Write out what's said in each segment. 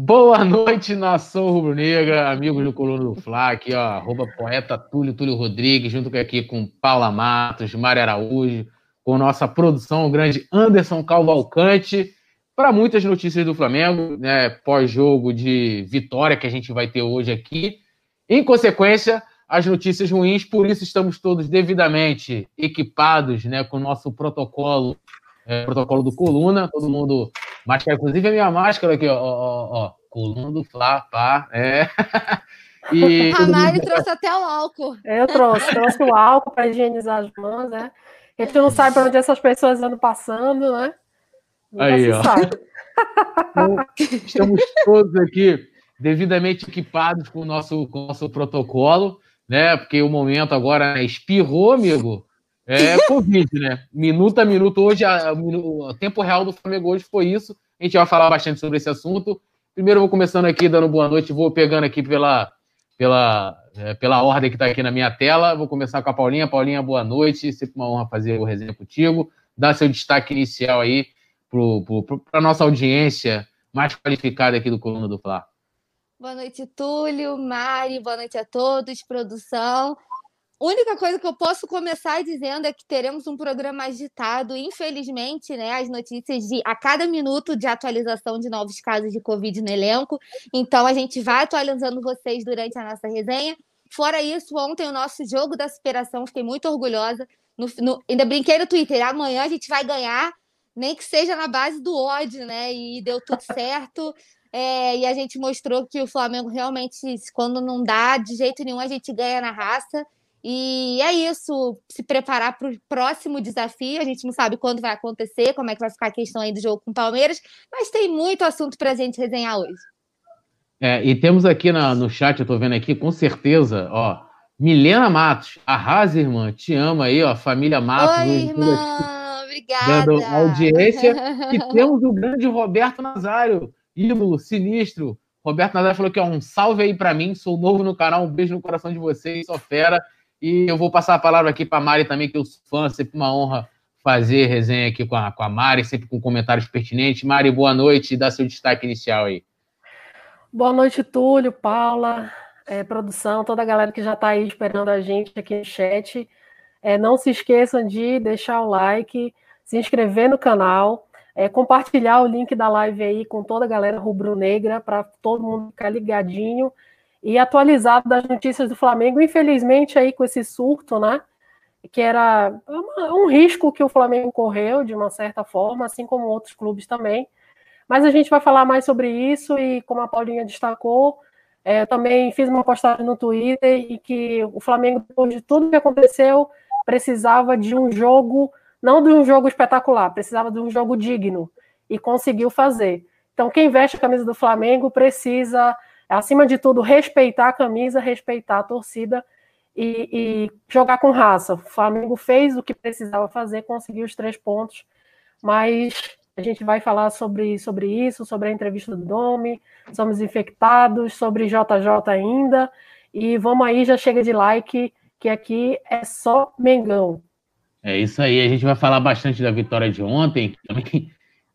Boa noite, nação rubro-negra, amigos do Coluna do Fla, aqui, ó, arroba poeta Túlio, Túlio Rodrigues, junto aqui com Paula Matos, Mário Araújo, com nossa produção, o grande Anderson Calvalcante, para muitas notícias do Flamengo, né, pós-jogo de vitória que a gente vai ter hoje aqui. Em consequência, as notícias ruins, por isso estamos todos devidamente equipados, né, com o nosso protocolo, é, protocolo do Coluna, todo mundo máscara, inclusive a minha máscara aqui, ó, ó, ó Coluna do Fla, pá, é. E... A Mari trouxe até o álcool. Eu trouxe, trouxe o álcool para higienizar as mãos, né? A gente não sabe para onde essas pessoas andam passando, né? Aí, ó. Então, estamos todos aqui devidamente equipados com o nosso, com o nosso protocolo, né? Porque o momento agora né, espirrou, amigo. É Covid, né? Minuto a minuto. Hoje, a, o tempo real do Flamengo hoje foi isso. A gente vai falar bastante sobre esse assunto. Primeiro, vou começando aqui, dando boa noite, vou pegando aqui pela, pela, é, pela ordem que está aqui na minha tela. Vou começar com a Paulinha. Paulinha, boa noite. Sempre uma honra fazer o resenha contigo. Dá seu destaque inicial aí para a nossa audiência mais qualificada aqui do Coluna do Fla. Boa noite, Túlio, Mari, boa noite a todos, produção única coisa que eu posso começar dizendo é que teremos um programa agitado. Infelizmente, né, as notícias de a cada minuto de atualização de novos casos de Covid no elenco. Então, a gente vai atualizando vocês durante a nossa resenha. Fora isso, ontem o nosso jogo da superação, fiquei muito orgulhosa. No, no, ainda brinquei no Twitter, amanhã a gente vai ganhar, nem que seja na base do ódio, né? E deu tudo certo. É, e a gente mostrou que o Flamengo realmente, quando não dá de jeito nenhum, a gente ganha na raça. E é isso, se preparar para o próximo desafio. A gente não sabe quando vai acontecer, como é que vai ficar a questão aí do jogo com o Palmeiras, mas tem muito assunto para a gente resenhar hoje. É, e temos aqui na, no chat, eu estou vendo aqui, com certeza, ó, Milena Matos, arrasa, irmã, te ama aí, ó, família Matos. Oi, irmã, obrigada. Dando audiência. e temos o grande Roberto Nazário, ídolo, sinistro. Roberto Nazário falou que é um salve aí para mim, sou novo no canal, um beijo no coração de vocês, sou fera. E eu vou passar a palavra aqui para a Mari também, que eu sou fã, sempre uma honra fazer resenha aqui com a, com a Mari, sempre com comentários pertinentes. Mari, boa noite dá seu destaque inicial aí. Boa noite, Túlio, Paula, é, produção, toda a galera que já está aí esperando a gente aqui no chat. É, não se esqueçam de deixar o like, se inscrever no canal, é, compartilhar o link da live aí com toda a galera rubro-negra para todo mundo ficar ligadinho e atualizado das notícias do Flamengo, infelizmente aí com esse surto, né? Que era um risco que o Flamengo correu de uma certa forma, assim como outros clubes também. Mas a gente vai falar mais sobre isso e como a Paulinha destacou, é, também fiz uma postagem no Twitter e que o Flamengo, depois de tudo que aconteceu, precisava de um jogo, não de um jogo espetacular, precisava de um jogo digno e conseguiu fazer. Então, quem veste a camisa do Flamengo precisa acima de tudo, respeitar a camisa, respeitar a torcida e, e, jogar com raça. O Flamengo fez o que precisava fazer, conseguiu os três pontos, mas a gente vai falar sobre, sobre isso, sobre a entrevista do Domi, somos infectados, sobre JJ ainda, e vamos aí, já chega de like, que aqui é só Mengão. É isso aí, a gente vai falar bastante da vitória de ontem, que também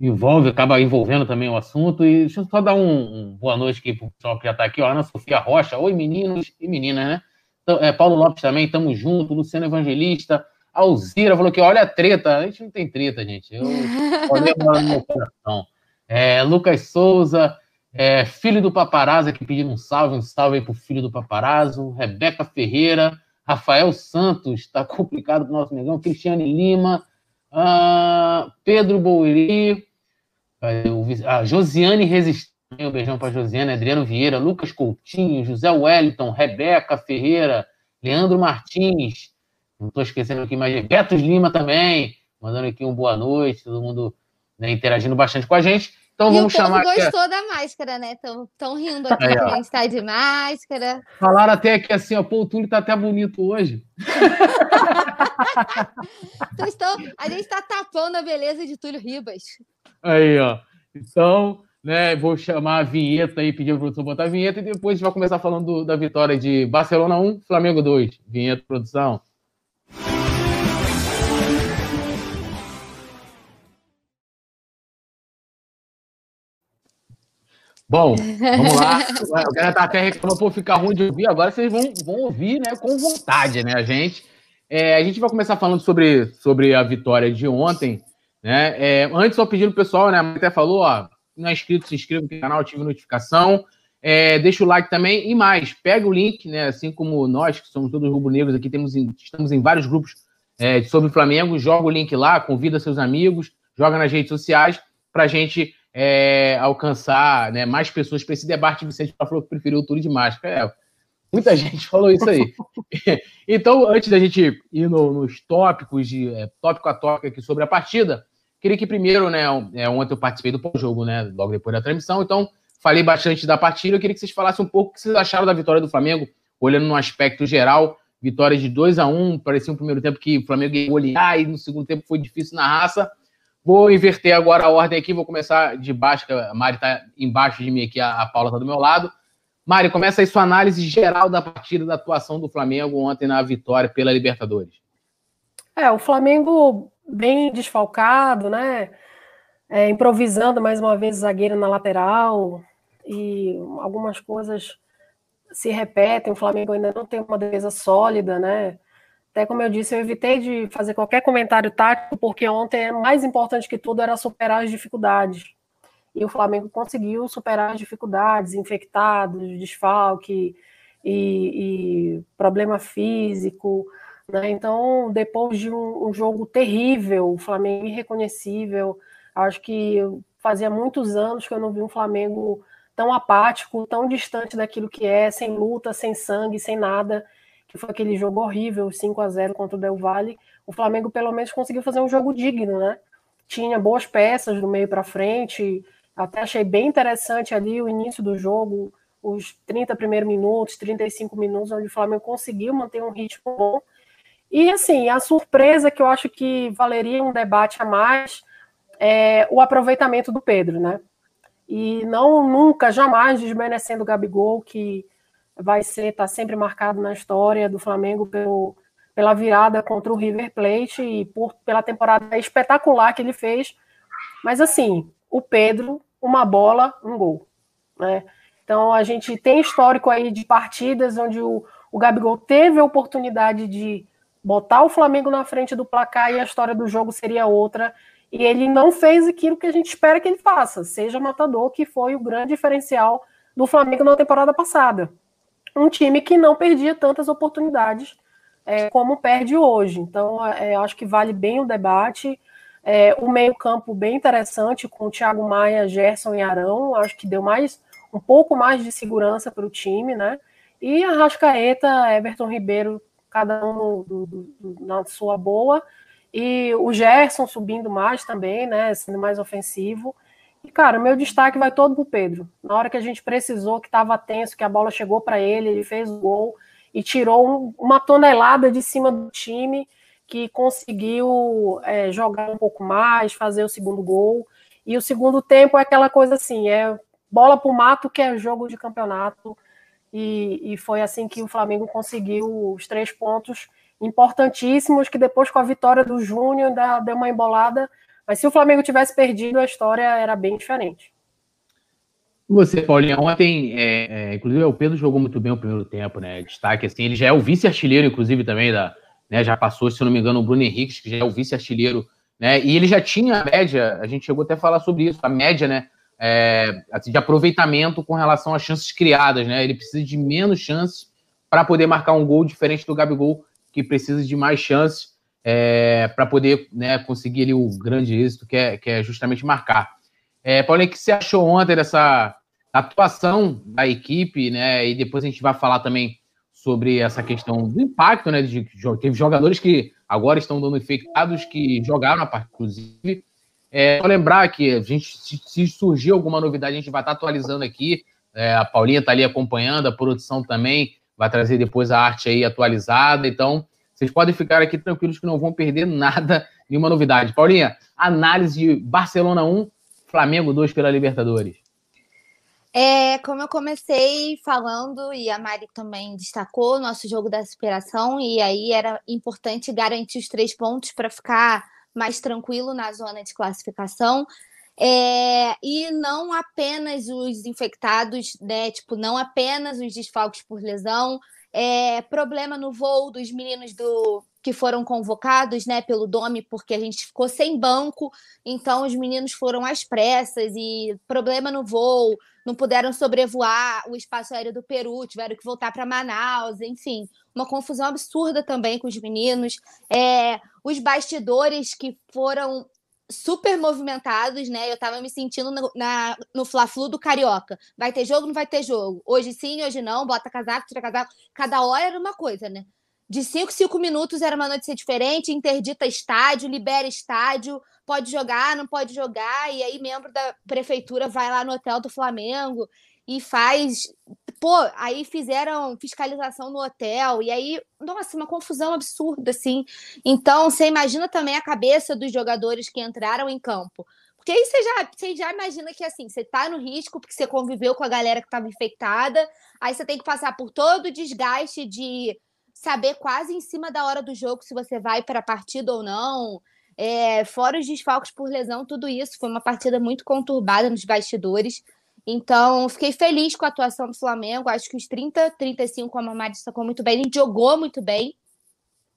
envolve, acaba envolvendo também o assunto. E deixa eu só dar um, um boa noite aqui para o pessoal que já está aqui. Ó, Ana Sofia Rocha, oi meninos e meninas, né? Então, é, Paulo Lopes também, estamos juntos. Luciano Evangelista, Alzira falou que olha a treta. A gente não tem treta, gente. Eu olhei no meu coração. É, Lucas Souza, é, filho do paparazzo, aqui pedindo um salve, um salve aí pro filho do paparazzo. Rebeca Ferreira, Rafael Santos, está complicado pro nosso negão. Cristiane Lima, uh, Pedro Bouri, a Josiane Resistente, um beijão para Josiane, Adriano Vieira, Lucas Coutinho, José Wellington, Rebeca Ferreira, Leandro Martins, não estou esquecendo aqui mais, Betos Lima também, mandando aqui um boa noite, todo mundo né, interagindo bastante com a gente. Então e vamos o chamar. gostou aqui... da máscara, né? Estão rindo aqui, Aí, a gente está de máscara. Falaram até aqui assim, ó, pô, o Túlio tá até bonito hoje. então, estão... a gente está tapando a beleza de Túlio Ribas. Aí, ó. Então, né, vou chamar a vinheta aí, pedir para o produção botar a vinheta e depois a gente vai começar falando do, da vitória de Barcelona 1, Flamengo 2. Vinheta, produção. Bom, vamos lá. O cara tá até reclamando por ficar ruim de ouvir. Agora vocês vão, vão ouvir né, com vontade, né, a gente. É, a gente vai começar falando sobre, sobre a vitória de ontem. Né? É, antes, só pedindo pro pessoal, né? Até falou, ó, não é inscrito, se inscreva no canal, ative notificação. É, deixa o like também e mais, pega o link, né? Assim como nós, que somos todos rubro-negros aqui, temos em, estamos em vários grupos é, sobre o Flamengo, joga o link lá, convida seus amigos, joga nas redes sociais para a gente é, alcançar né, mais pessoas para esse debate. Vicente falou que preferiu o Túlio de Máscara. Muita gente falou isso aí. então, antes da gente ir no, nos tópicos, de, é, tópico a tópico aqui sobre a partida, queria que primeiro, né, é, ontem eu participei do pós-jogo, né, logo depois da transmissão, então falei bastante da partida. Eu queria que vocês falassem um pouco o que vocês acharam da vitória do Flamengo, olhando no aspecto geral. Vitória de 2 a 1 um, parecia um primeiro tempo que o Flamengo ia golear e no segundo tempo foi difícil na raça. Vou inverter agora a ordem aqui, vou começar de baixo, a Mari está embaixo de mim aqui, a, a Paula está do meu lado. Mari, começa aí sua análise geral da partida, da atuação do Flamengo ontem na vitória pela Libertadores. É, o Flamengo bem desfalcado, né? É, improvisando mais uma vez zagueiro na lateral e algumas coisas se repetem. O Flamengo ainda não tem uma defesa sólida, né? Até como eu disse, eu evitei de fazer qualquer comentário tático, porque ontem, mais importante que tudo, era superar as dificuldades. E o Flamengo conseguiu superar as dificuldades, infectados, desfalque e, e problema físico. Né? Então, depois de um, um, jogo terrível, o Flamengo irreconhecível, acho que fazia muitos anos que eu não vi um Flamengo tão apático, tão distante daquilo que é, sem luta, sem sangue, sem nada que foi aquele jogo horrível, 5 a 0 contra o Del Valle, o Flamengo pelo menos conseguiu fazer um jogo digno, né? Tinha boas peças do meio para frente, até achei bem interessante ali o início do jogo, os 30 primeiros minutos, 35 minutos, onde o Flamengo conseguiu manter um ritmo bom. E assim, a surpresa que eu acho que valeria um debate a mais é o aproveitamento do Pedro, né? E não nunca, jamais desmerecendo o Gabigol, que vai ser está sempre marcado na história do Flamengo pelo, pela virada contra o River Plate e por, pela temporada espetacular que ele fez. Mas assim, o Pedro, uma bola, um gol. Né? Então a gente tem histórico aí de partidas onde o, o Gabigol teve a oportunidade de botar o Flamengo na frente do placar e a história do jogo seria outra. E ele não fez aquilo que a gente espera que ele faça, seja matador, que foi o grande diferencial do Flamengo na temporada passada um time que não perdia tantas oportunidades é, como perde hoje. Então, é, acho que vale bem o debate. É, o meio-campo bem interessante com o Thiago Maia, Gerson e Arão. Acho que deu mais um pouco mais de segurança para o time, né? E a Rascaeta, Everton Ribeiro, cada um do, do, na sua boa. E o Gerson subindo mais também, né? Sendo mais ofensivo. E, cara, meu destaque vai todo pro Pedro. Na hora que a gente precisou, que estava tenso, que a bola chegou para ele, ele fez o gol e tirou um, uma tonelada de cima do time que conseguiu é, jogar um pouco mais, fazer o segundo gol. E o segundo tempo é aquela coisa assim, é bola pro mato, que é jogo de campeonato. E, e foi assim que o Flamengo conseguiu os três pontos importantíssimos, que depois com a vitória do Júnior ainda deu uma embolada, mas se o Flamengo tivesse perdido, a história era bem diferente. Você, Paulinha, ontem, é, é, inclusive o Pedro jogou muito bem o primeiro tempo, né? Destaque assim, ele já é o vice-artilheiro, inclusive, também, da, né? Já passou, se não me engano, o Bruno Henrique, que já é o vice-artilheiro, né? E ele já tinha a média, a gente chegou até a falar sobre isso, a média, né? É, assim, de aproveitamento com relação às chances criadas, né? Ele precisa de menos chances para poder marcar um gol diferente do Gabigol, que precisa de mais chances é, para poder né, conseguir ali, o grande êxito, que é, que é justamente marcar. É, Paulinho, o que você achou ontem dessa atuação da equipe, né? E depois a gente vai falar também sobre essa questão do impacto, né? De, de, teve jogadores que agora estão dando infectados, que jogaram a parte, inclusive. É, só lembrar que a gente, se, se, surgir alguma novidade, a gente vai estar atualizando aqui. É, a Paulinha está ali acompanhando, a produção também vai trazer depois a arte aí atualizada. Então, vocês podem ficar aqui tranquilos que não vão perder nada, nenhuma novidade. Paulinha, análise de Barcelona 1, Flamengo 2 pela Libertadores. É, como eu comecei falando, e a Mari também destacou, nosso jogo da superação, e aí era importante garantir os três pontos para ficar mais tranquilo na zona de classificação. É, e não apenas os infectados, né? Tipo, não apenas os desfalques por lesão, é, problema no voo dos meninos do que foram convocados, né, pelo Domi, porque a gente ficou sem banco, então os meninos foram às pressas e problema no voo, não puderam sobrevoar o espaço aéreo do Peru, tiveram que voltar para Manaus, enfim, uma confusão absurda também com os meninos. É, os bastidores que foram super movimentados, né? Eu tava me sentindo no, na, no Fla-Flu do Carioca. Vai ter jogo, não vai ter jogo. Hoje sim, hoje não. Bota casaco, tira casaco. Cada hora era uma coisa, né? De 5 5 minutos era uma notícia diferente, interdita estádio, libera estádio, pode jogar, não pode jogar, e aí membro da prefeitura vai lá no hotel do Flamengo e faz. Pô, aí fizeram fiscalização no hotel, e aí, nossa, uma confusão absurda, assim. Então, você imagina também a cabeça dos jogadores que entraram em campo. Porque aí você já, você já imagina que assim, você tá no risco porque você conviveu com a galera que estava infectada, aí você tem que passar por todo o desgaste de saber quase em cima da hora do jogo se você vai para a partida ou não. É, fora os desfalques por lesão, tudo isso. Foi uma partida muito conturbada nos bastidores. Então, fiquei feliz com a atuação do Flamengo. Acho que os 30, 35, como a Mari destacou muito bem, ele jogou muito bem.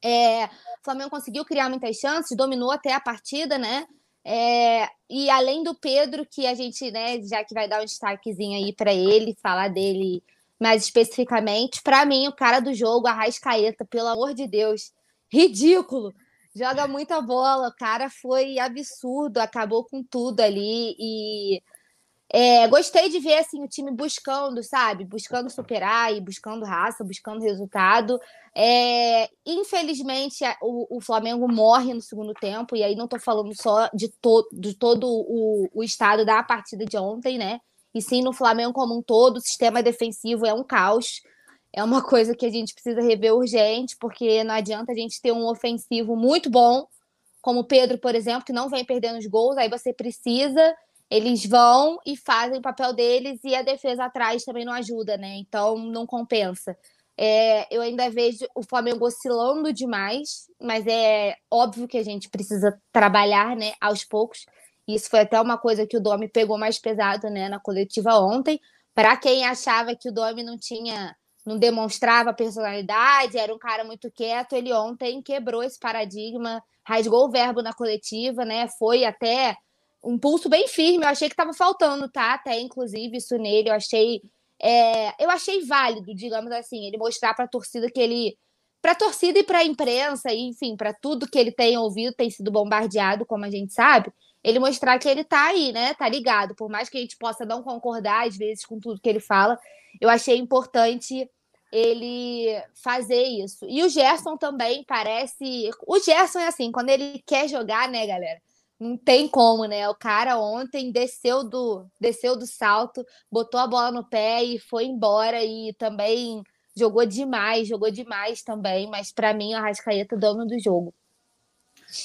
É, o Flamengo conseguiu criar muitas chances, dominou até a partida, né? É, e além do Pedro, que a gente, né, já que vai dar um destaquezinho aí para ele, falar dele mais especificamente, para mim, o cara do jogo, a Rascaeta, pelo amor de Deus, ridículo. Joga muita bola, o cara foi absurdo, acabou com tudo ali e é, gostei de ver assim o time buscando, sabe? Buscando superar e buscando raça, buscando resultado. É, infelizmente, o, o, Flamengo morre no segundo tempo, e aí não estou falando só de, to, de todo o, o estado da partida de ontem, né? E sim no Flamengo como um todo, o sistema defensivo é um caos. É uma coisa que a gente precisa rever urgente, porque não adianta a gente ter um ofensivo muito bom, como o Pedro, por exemplo, que não vem perdendo os gols, aí você precisa eles vão e fazem o papel deles e a defesa atrás também não ajuda, né? Então não compensa. É, eu ainda vejo o Flamengo oscilando demais, mas é óbvio que a gente precisa trabalhar, né, aos poucos. Isso foi até uma coisa que o Domi pegou mais pesado, né, na coletiva ontem. Para quem achava que o Domi não tinha, não demonstrava personalidade, era um cara muito quieto, ele ontem quebrou esse paradigma, rasgou o verbo na coletiva, né? Foi até um pulso bem firme. Eu achei que estava faltando, tá? Até inclusive isso nele, eu achei é, eu achei válido, digamos assim, ele mostrar para a torcida que ele para a torcida e para a imprensa, e, enfim, para tudo que ele tem ouvido, tem sido bombardeado, como a gente sabe, ele mostrar que ele tá aí, né? Tá ligado. Por mais que a gente possa não concordar às vezes com tudo que ele fala, eu achei importante ele fazer isso. E o Gerson também parece. O Gerson é assim, quando ele quer jogar, né, galera? não tem como, né? O cara ontem desceu do desceu do salto, botou a bola no pé e foi embora e também jogou demais, jogou demais também, mas para mim a Rascaeta dono do jogo.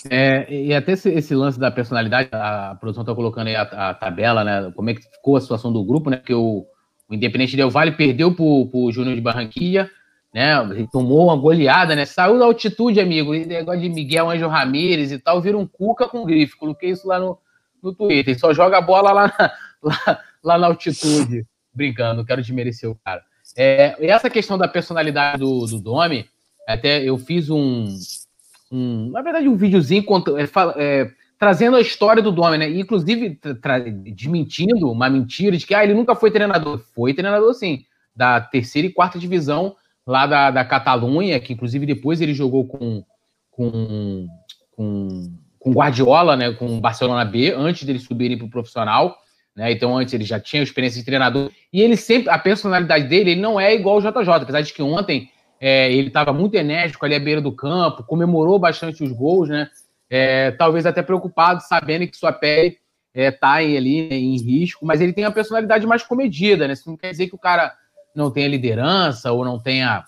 É, e até esse, esse, lance da personalidade, a produção está colocando aí a, a, tabela, né? Como é que ficou a situação do grupo, né? Porque o, o Independente Del Vale perdeu para o Júnior de Barranquilla, né? Ele tomou uma goleada, né? Saiu da altitude, amigo. Esse negócio de Miguel Anjo Ramírez e tal, vira um cuca com grife. Coloquei isso lá no, no Twitter. Só joga a bola lá na, lá, lá na altitude. Brincando, quero desmerecer o cara. É, essa questão da personalidade do, do Domi, até eu fiz um, um na verdade, um videozinho é, é, trazendo a história do Domi, né? Inclusive, desmentindo uma mentira de que ah, ele nunca foi treinador. Foi treinador, sim, da terceira e quarta divisão lá da, da Catalunha, que inclusive depois ele jogou com, com, com, com Guardiola, né, com Barcelona B, antes deles subirem para o profissional. Né? Então, antes ele já tinha experiência de treinador. E ele sempre, a personalidade dele, ele não é igual ao JJ, apesar de que ontem é, ele estava muito enérgico ali à beira do campo, comemorou bastante os gols, né? É, talvez até preocupado, sabendo que sua pele está é, ali né, em risco, mas ele tem a personalidade mais comedida, né? Isso não quer dizer que o cara não tenha liderança ou não tenha.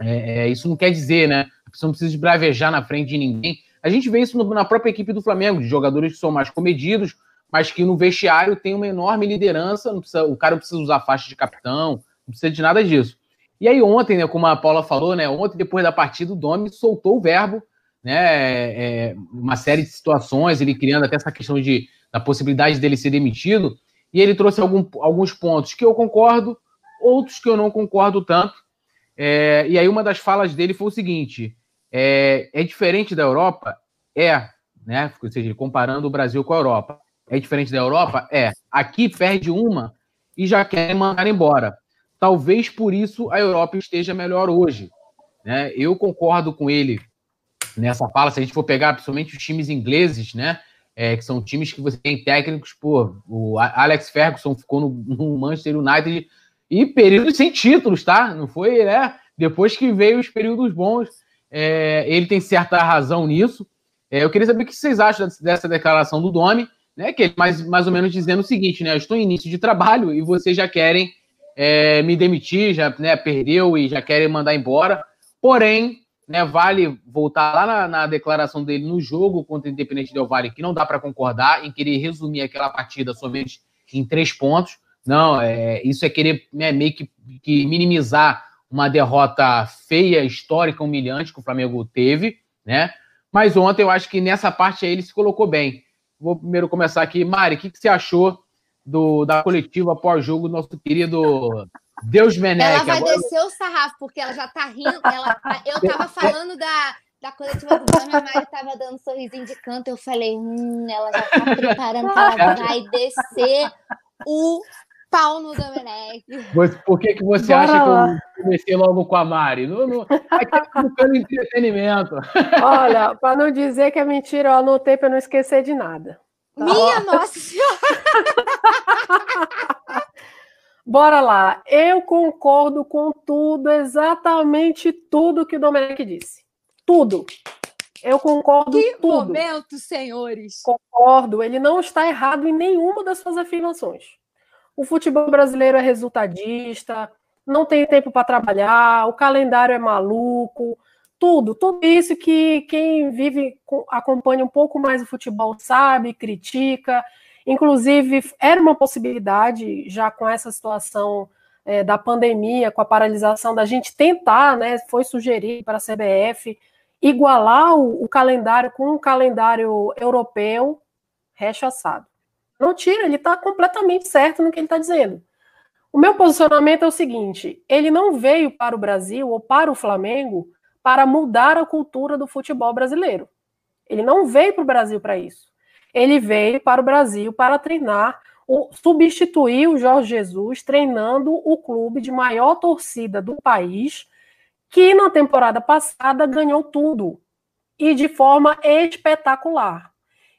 É, é, isso não quer dizer, né? A pessoa não precisa bravejar na frente de ninguém. A gente vê isso no, na própria equipe do Flamengo, de jogadores que são mais comedidos, mas que no vestiário tem uma enorme liderança. Precisa, o cara não precisa usar faixa de capitão, não precisa de nada disso. E aí, ontem, né, como a Paula falou, né? Ontem, depois da partida, o Domi soltou o verbo, né, é, uma série de situações, ele criando até essa questão de, da possibilidade dele ser demitido, e ele trouxe algum, alguns pontos que eu concordo, outros que eu não concordo tanto. É, e aí uma das falas dele foi o seguinte: é, é diferente da Europa? É, né? Ou seja, comparando o Brasil com a Europa. É diferente da Europa? É. Aqui perde uma e já querem mandar embora. Talvez por isso a Europa esteja melhor hoje. Né? Eu concordo com ele nessa fala. Se a gente for pegar principalmente os times ingleses, né? É, que são times que você tem técnicos, pô, o Alex Ferguson ficou no, no Manchester United e períodos sem títulos, tá? Não foi, né? Depois que veio os períodos bons, é, ele tem certa razão nisso. É, eu queria saber o que vocês acham dessa declaração do Domi, né? Que ele mais, mais ou menos dizendo o seguinte, né? Eu estou em início de trabalho e vocês já querem é, me demitir, já né, perdeu e já querem mandar embora. Porém, né, vale voltar lá na, na, declaração dele no jogo contra o Independente Del Vale, que não dá para concordar, em querer resumir aquela partida somente em três pontos. Não, é, isso é querer né, meio que, que minimizar uma derrota feia, histórica, humilhante que o Flamengo teve, né? Mas ontem eu acho que nessa parte aí ele se colocou bem. Vou primeiro começar aqui. Mari, o que, que você achou do, da coletiva pós-jogo nosso querido Deus Menec? Ela vai Agora... descer o sarrafo, porque ela já tá rindo. Ela, eu tava falando da, da coletiva do Dami, a Mari tava dando um sorrisinho de canto. Eu falei, hum, ela já tá preparando que ela vai descer o pau no Domenech. Por que, que você Bora acha lá. que eu comecei logo com a Mari? Não, não, aqui é buscando entretenimento. Olha, para não dizer que é mentira, eu anotei para não esquecer de nada. Tá? Minha Nossa Senhora! Bora lá. Eu concordo com tudo, exatamente tudo que o Domenech disse. Tudo. Eu concordo que tudo. momento, senhores. Concordo. Ele não está errado em nenhuma das suas afirmações. O futebol brasileiro é resultadista, não tem tempo para trabalhar, o calendário é maluco, tudo, tudo isso que quem vive, acompanha um pouco mais o futebol sabe, critica. Inclusive, era uma possibilidade, já com essa situação é, da pandemia, com a paralisação, da gente tentar, né? Foi sugerido para a CBF igualar o, o calendário com o calendário europeu rechaçado. Não tira, ele está completamente certo no que ele está dizendo. O meu posicionamento é o seguinte: ele não veio para o Brasil ou para o Flamengo para mudar a cultura do futebol brasileiro. Ele não veio para o Brasil para isso. Ele veio para o Brasil para treinar, substituir o Jorge Jesus treinando o clube de maior torcida do país, que na temporada passada ganhou tudo e de forma espetacular.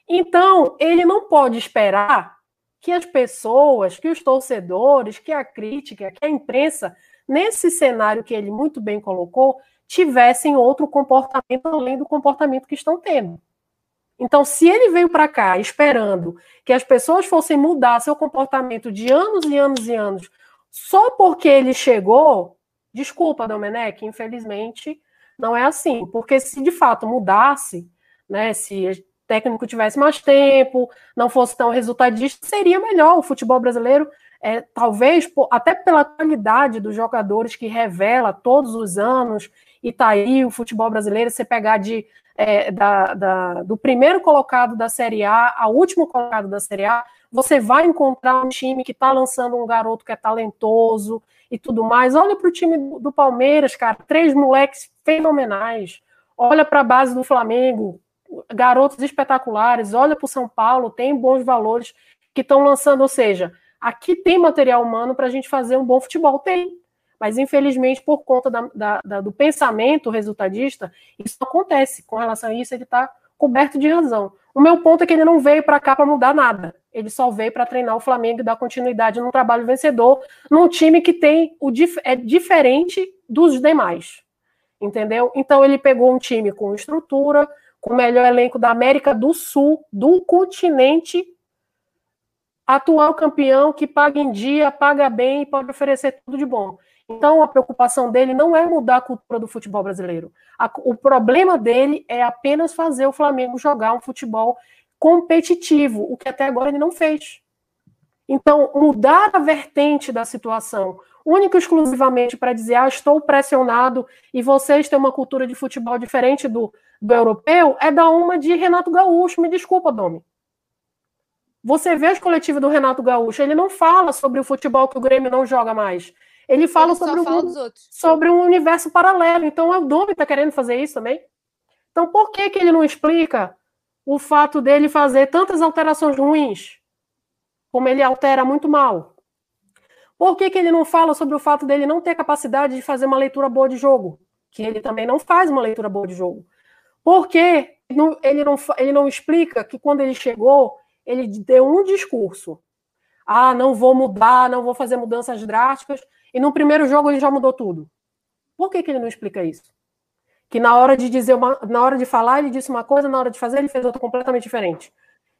Então, ele não pode esperar que as pessoas, que os torcedores, que a crítica, que a imprensa, nesse cenário que ele muito bem colocou, tivessem outro comportamento além do comportamento que estão tendo. Então, se ele veio para cá esperando que as pessoas fossem mudar seu comportamento de anos e anos e anos, só porque ele chegou, desculpa, Domenech, infelizmente não é assim. Porque se de fato mudasse, né, se técnico tivesse mais tempo, não fosse tão resultadista, seria melhor. O futebol brasileiro, é, talvez, até pela qualidade dos jogadores que revela todos os anos, e tá aí o futebol brasileiro, você pegar de, é, da, da, do primeiro colocado da Série A ao último colocado da Série A, você vai encontrar um time que está lançando um garoto que é talentoso e tudo mais. Olha para o time do, Palmeiras, cara, três moleques fenomenais. Olha para a base do Flamengo, garotos espetaculares, olha para o São Paulo, tem bons valores que estão lançando, ou seja, aqui tem material humano para a gente fazer um bom futebol, tem. Mas, infelizmente, por conta da, da, da, do pensamento resultadista, isso acontece. Com relação a isso, ele está coberto de razão. O meu ponto é que ele não veio para cá para mudar nada. Ele só veio para treinar o Flamengo e dar continuidade num trabalho vencedor, num time que tem o é diferente dos demais. Entendeu? Então ele pegou um time com estrutura, com o melhor elenco da América do Sul, do continente, atual campeão que paga em dia, paga bem e pode oferecer tudo de bom. Então, a preocupação dele não é mudar a cultura do futebol brasileiro. A, o problema dele é apenas fazer o Flamengo jogar um futebol competitivo, o que até agora ele não fez. Então, mudar a vertente da situação, único e exclusivamente para dizer, ah, estou pressionado e vocês têm uma cultura de futebol diferente do, do europeu é dar uma de Renato Gaúcho. Me desculpa, Domi. Você vê as coletivas do Renato Gaúcho, ele não fala sobre o futebol que o Grêmio não joga mais. Ele fala ele sobre, um, sobre um universo paralelo. Então, o Domi está querendo fazer isso também. Então, por que, que ele não explica o fato dele fazer tantas alterações ruins? Como ele altera muito mal. Por que, que ele não fala sobre o fato dele não ter capacidade de fazer uma leitura boa de jogo? Que ele também não faz uma leitura boa de jogo. Por que ele não, ele não explica que quando ele chegou, ele deu um discurso. Ah, não vou mudar, não vou fazer mudanças drásticas. E no primeiro jogo ele já mudou tudo. Por que, que ele não explica isso? Que na hora de dizer uma, na hora de falar ele disse uma coisa, na hora de fazer ele fez outra completamente diferente.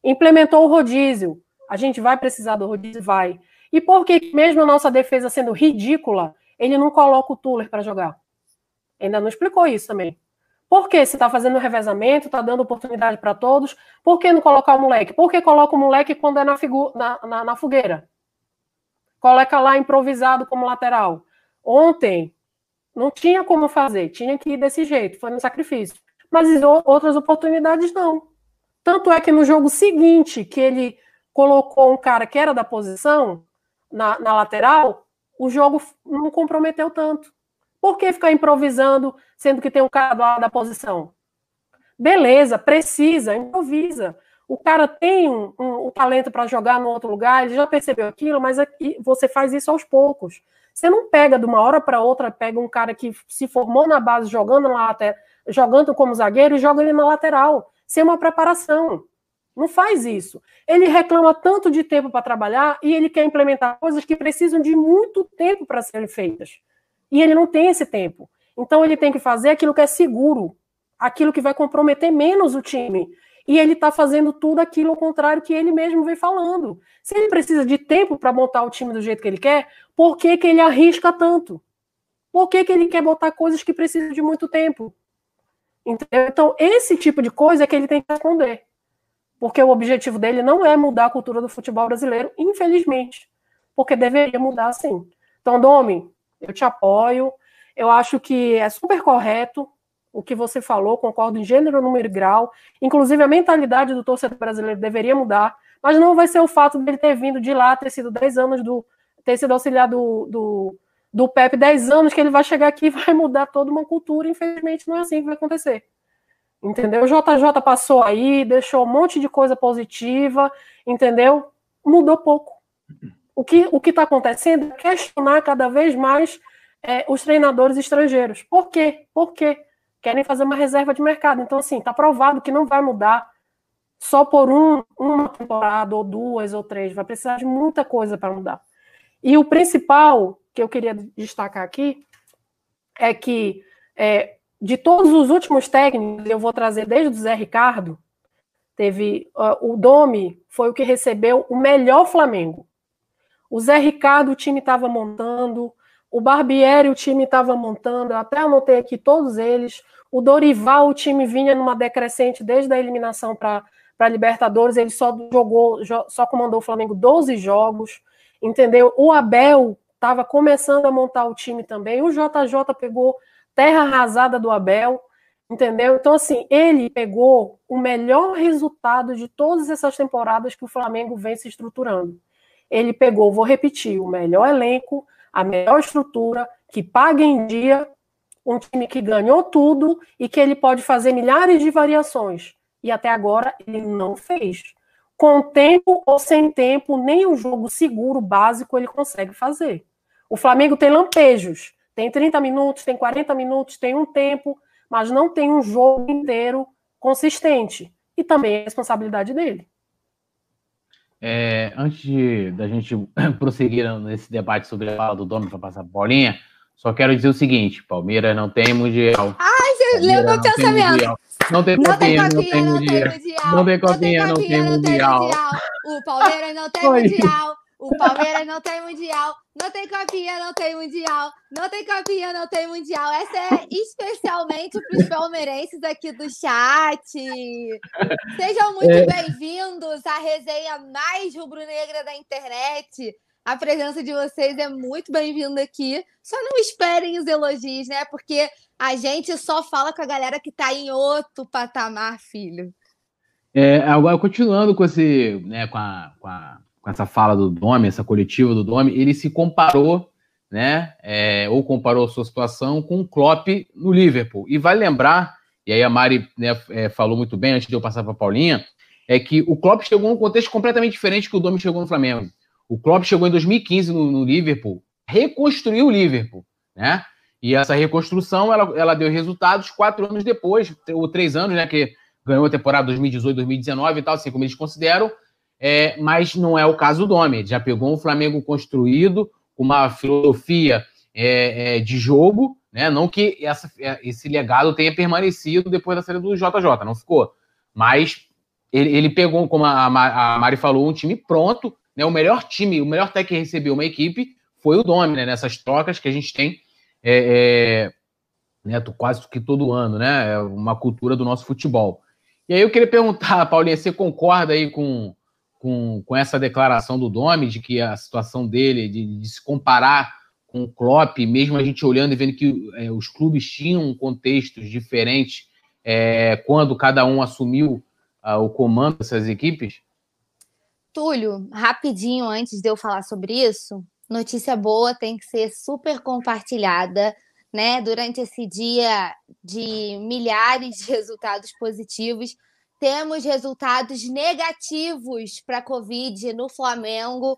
Implementou o rodízio. A gente vai precisar do rodízio, vai. E por que mesmo a nossa defesa sendo ridícula, ele não coloca o Tuller para jogar? Ainda não explicou isso também. Por que se está fazendo revezamento, está dando oportunidade para todos, por que não colocar o moleque? Por que coloca o moleque quando é na, na, na, na fogueira? Coloca lá improvisado como lateral. Ontem, não tinha como fazer, tinha que ir desse jeito, foi no sacrifício. Mas outras oportunidades não. Tanto é que no jogo seguinte, que ele colocou um cara que era da posição na, na lateral, o jogo não comprometeu tanto. Por que ficar improvisando, sendo que tem um cara lá da posição? Beleza, precisa, improvisa. O cara tem um, um, um talento para jogar no outro lugar, ele já percebeu aquilo, mas aqui, você faz isso aos poucos. Você não pega de uma hora para outra, pega um cara que se formou na base jogando na lateral, jogando como zagueiro e joga ele na lateral, sem uma preparação. Não faz isso. Ele reclama tanto de tempo para trabalhar e ele quer implementar coisas que precisam de muito tempo para serem feitas. E ele não tem esse tempo. Então ele tem que fazer aquilo que é seguro, aquilo que vai comprometer menos o time. E ele está fazendo tudo aquilo ao contrário que ele mesmo vem falando. Se ele precisa de tempo para montar o time do jeito que ele quer, por que, que ele arrisca tanto? Por que, que ele quer botar coisas que precisam de muito tempo? Entendeu? Então, esse tipo de coisa é que ele tem que responder. Porque o objetivo dele não é mudar a cultura do futebol brasileiro, infelizmente. Porque deveria mudar sim. Então, Domi, eu te apoio. Eu acho que é super correto o que você falou, concordo em gênero, número e grau. Inclusive, a mentalidade do torcedor brasileiro deveria mudar, mas não vai ser o fato dele ter vindo de lá, ter sido 10 anos do. ter sido auxiliar do, do, do Pepe 10 anos, que ele vai chegar aqui e vai mudar toda uma cultura. Infelizmente, não é assim que vai acontecer. Entendeu? O JJ passou aí, deixou um monte de coisa positiva, entendeu? Mudou pouco o que o está acontecendo é questionar cada vez mais é, os treinadores estrangeiros. Por quê? Por quê? Querem fazer uma reserva de mercado. Então, assim, está provado que não vai mudar só por um, uma temporada, ou duas, ou três. Vai precisar de muita coisa para mudar. E o principal que eu queria destacar aqui é que é, de todos os últimos técnicos, eu vou trazer desde o Zé Ricardo, teve uh, o Domi foi o que recebeu o melhor Flamengo. O Zé Ricardo, o time estava montando. O Barbieri, o time estava montando. Eu até anotei aqui todos eles. O Dorival, o time vinha numa decrescente desde a eliminação para a Libertadores. Ele só jogou, só comandou o Flamengo 12 jogos. Entendeu? O Abel estava começando a montar o time também. O JJ pegou terra arrasada do Abel. Entendeu? Então, assim, ele pegou o melhor resultado de todas essas temporadas que o Flamengo vem se estruturando ele pegou, vou repetir, o melhor elenco, a melhor estrutura, que paga em dia, um time que ganhou tudo e que ele pode fazer milhares de variações. E até agora ele não fez. Com tempo ou sem tempo, nem um jogo seguro, básico, ele consegue fazer. O Flamengo tem lampejos. Tem 30 minutos, tem 40 minutos, tem um tempo, mas não tem um jogo inteiro consistente. E também é responsabilidade dele. É, antes de, da gente prosseguir nesse debate sobre a fala do dono para passar a bolinha, só quero dizer o seguinte: Palmeiras não tem mundial. Ai, você leu meu pensamento. Não tem copinha, não tem mundial. Não tem copinha, não tem mundial. O Palmeiras não tem mundial. O Palmeiras não tem mundial. Não tem copinha, não tem mundial. Não tem copinha, não tem mundial. Essa é especialmente para os palmeirenses aqui do chat. Sejam muito é... bem-vindos à resenha mais rubro-negra da internet. A presença de vocês é muito bem-vinda aqui. Só não esperem os elogios, né? Porque a gente só fala com a galera que está em outro patamar, filho. É, agora, continuando com, esse, né, com, a, com, a, com essa fala do Domi, essa coletiva do Domi, ele se comparou, né, é, ou comparou a sua situação com o Klopp no Liverpool. E vai lembrar, e aí a Mari né, é, falou muito bem antes de eu passar para Paulinha, é que o Klopp chegou num contexto completamente diferente que o Domi chegou no Flamengo. O Klopp chegou em 2015 no, no Liverpool, reconstruiu o Liverpool, né? E essa reconstrução ela, ela deu resultados quatro anos depois, ou três anos, né? Que ganhou a temporada 2018, 2019 e tal, assim como eles consideram. É, mas não é o caso do Domi. Ele já pegou um Flamengo construído, com uma filosofia é, é, de jogo, né? Não que essa, é, esse legado tenha permanecido depois da saída do JJ, não ficou. Mas ele, ele pegou, como a, a Mari falou, um time pronto, né? O melhor time, o melhor técnico que recebeu uma equipe foi o Domi, né? Nessas trocas que a gente tem é, é, né, quase que todo ano, né? É uma cultura do nosso futebol. E aí eu queria perguntar, Paulinha, você concorda aí com, com, com essa declaração do Domi, de que a situação dele, de, de se comparar com o Klopp, mesmo a gente olhando e vendo que é, os clubes tinham contextos diferentes é, quando cada um assumiu uh, o comando dessas equipes? Túlio, rapidinho antes de eu falar sobre isso, notícia boa tem que ser super compartilhada, né? Durante esse dia de milhares de resultados positivos, temos resultados negativos para a Covid no Flamengo.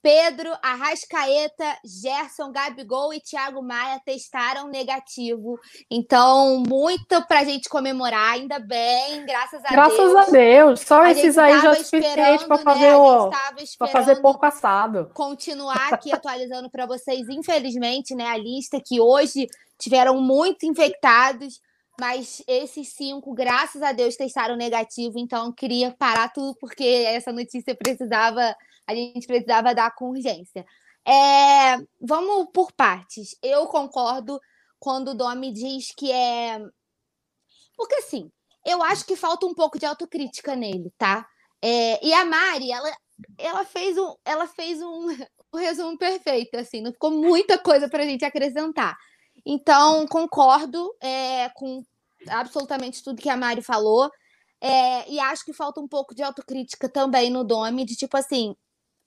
Pedro, Arrascaeta, Gerson, Gabigol e Thiago Maia testaram negativo. Então, muito para a gente comemorar, ainda bem, graças a graças Deus. Graças a Deus, só esses aí já é suficiente para né? fazer né? o para fazer porco assado. Continuar aqui atualizando para vocês, infelizmente, né, a lista que hoje tiveram muito infectados, mas esses cinco, graças a Deus, testaram negativo. Então, queria parar tudo porque essa notícia precisava a gente precisava dar com urgência. É, vamos por partes. Eu concordo quando o Domi diz que é. Porque assim, eu acho que falta um pouco de autocrítica nele, tá? É, e a Mari, ela, ela fez, um, ela fez um, um resumo perfeito, assim, não ficou muita coisa para a gente acrescentar. Então, concordo é, com absolutamente tudo que a Mari falou. É, e acho que falta um pouco de autocrítica também no Domi, de tipo assim,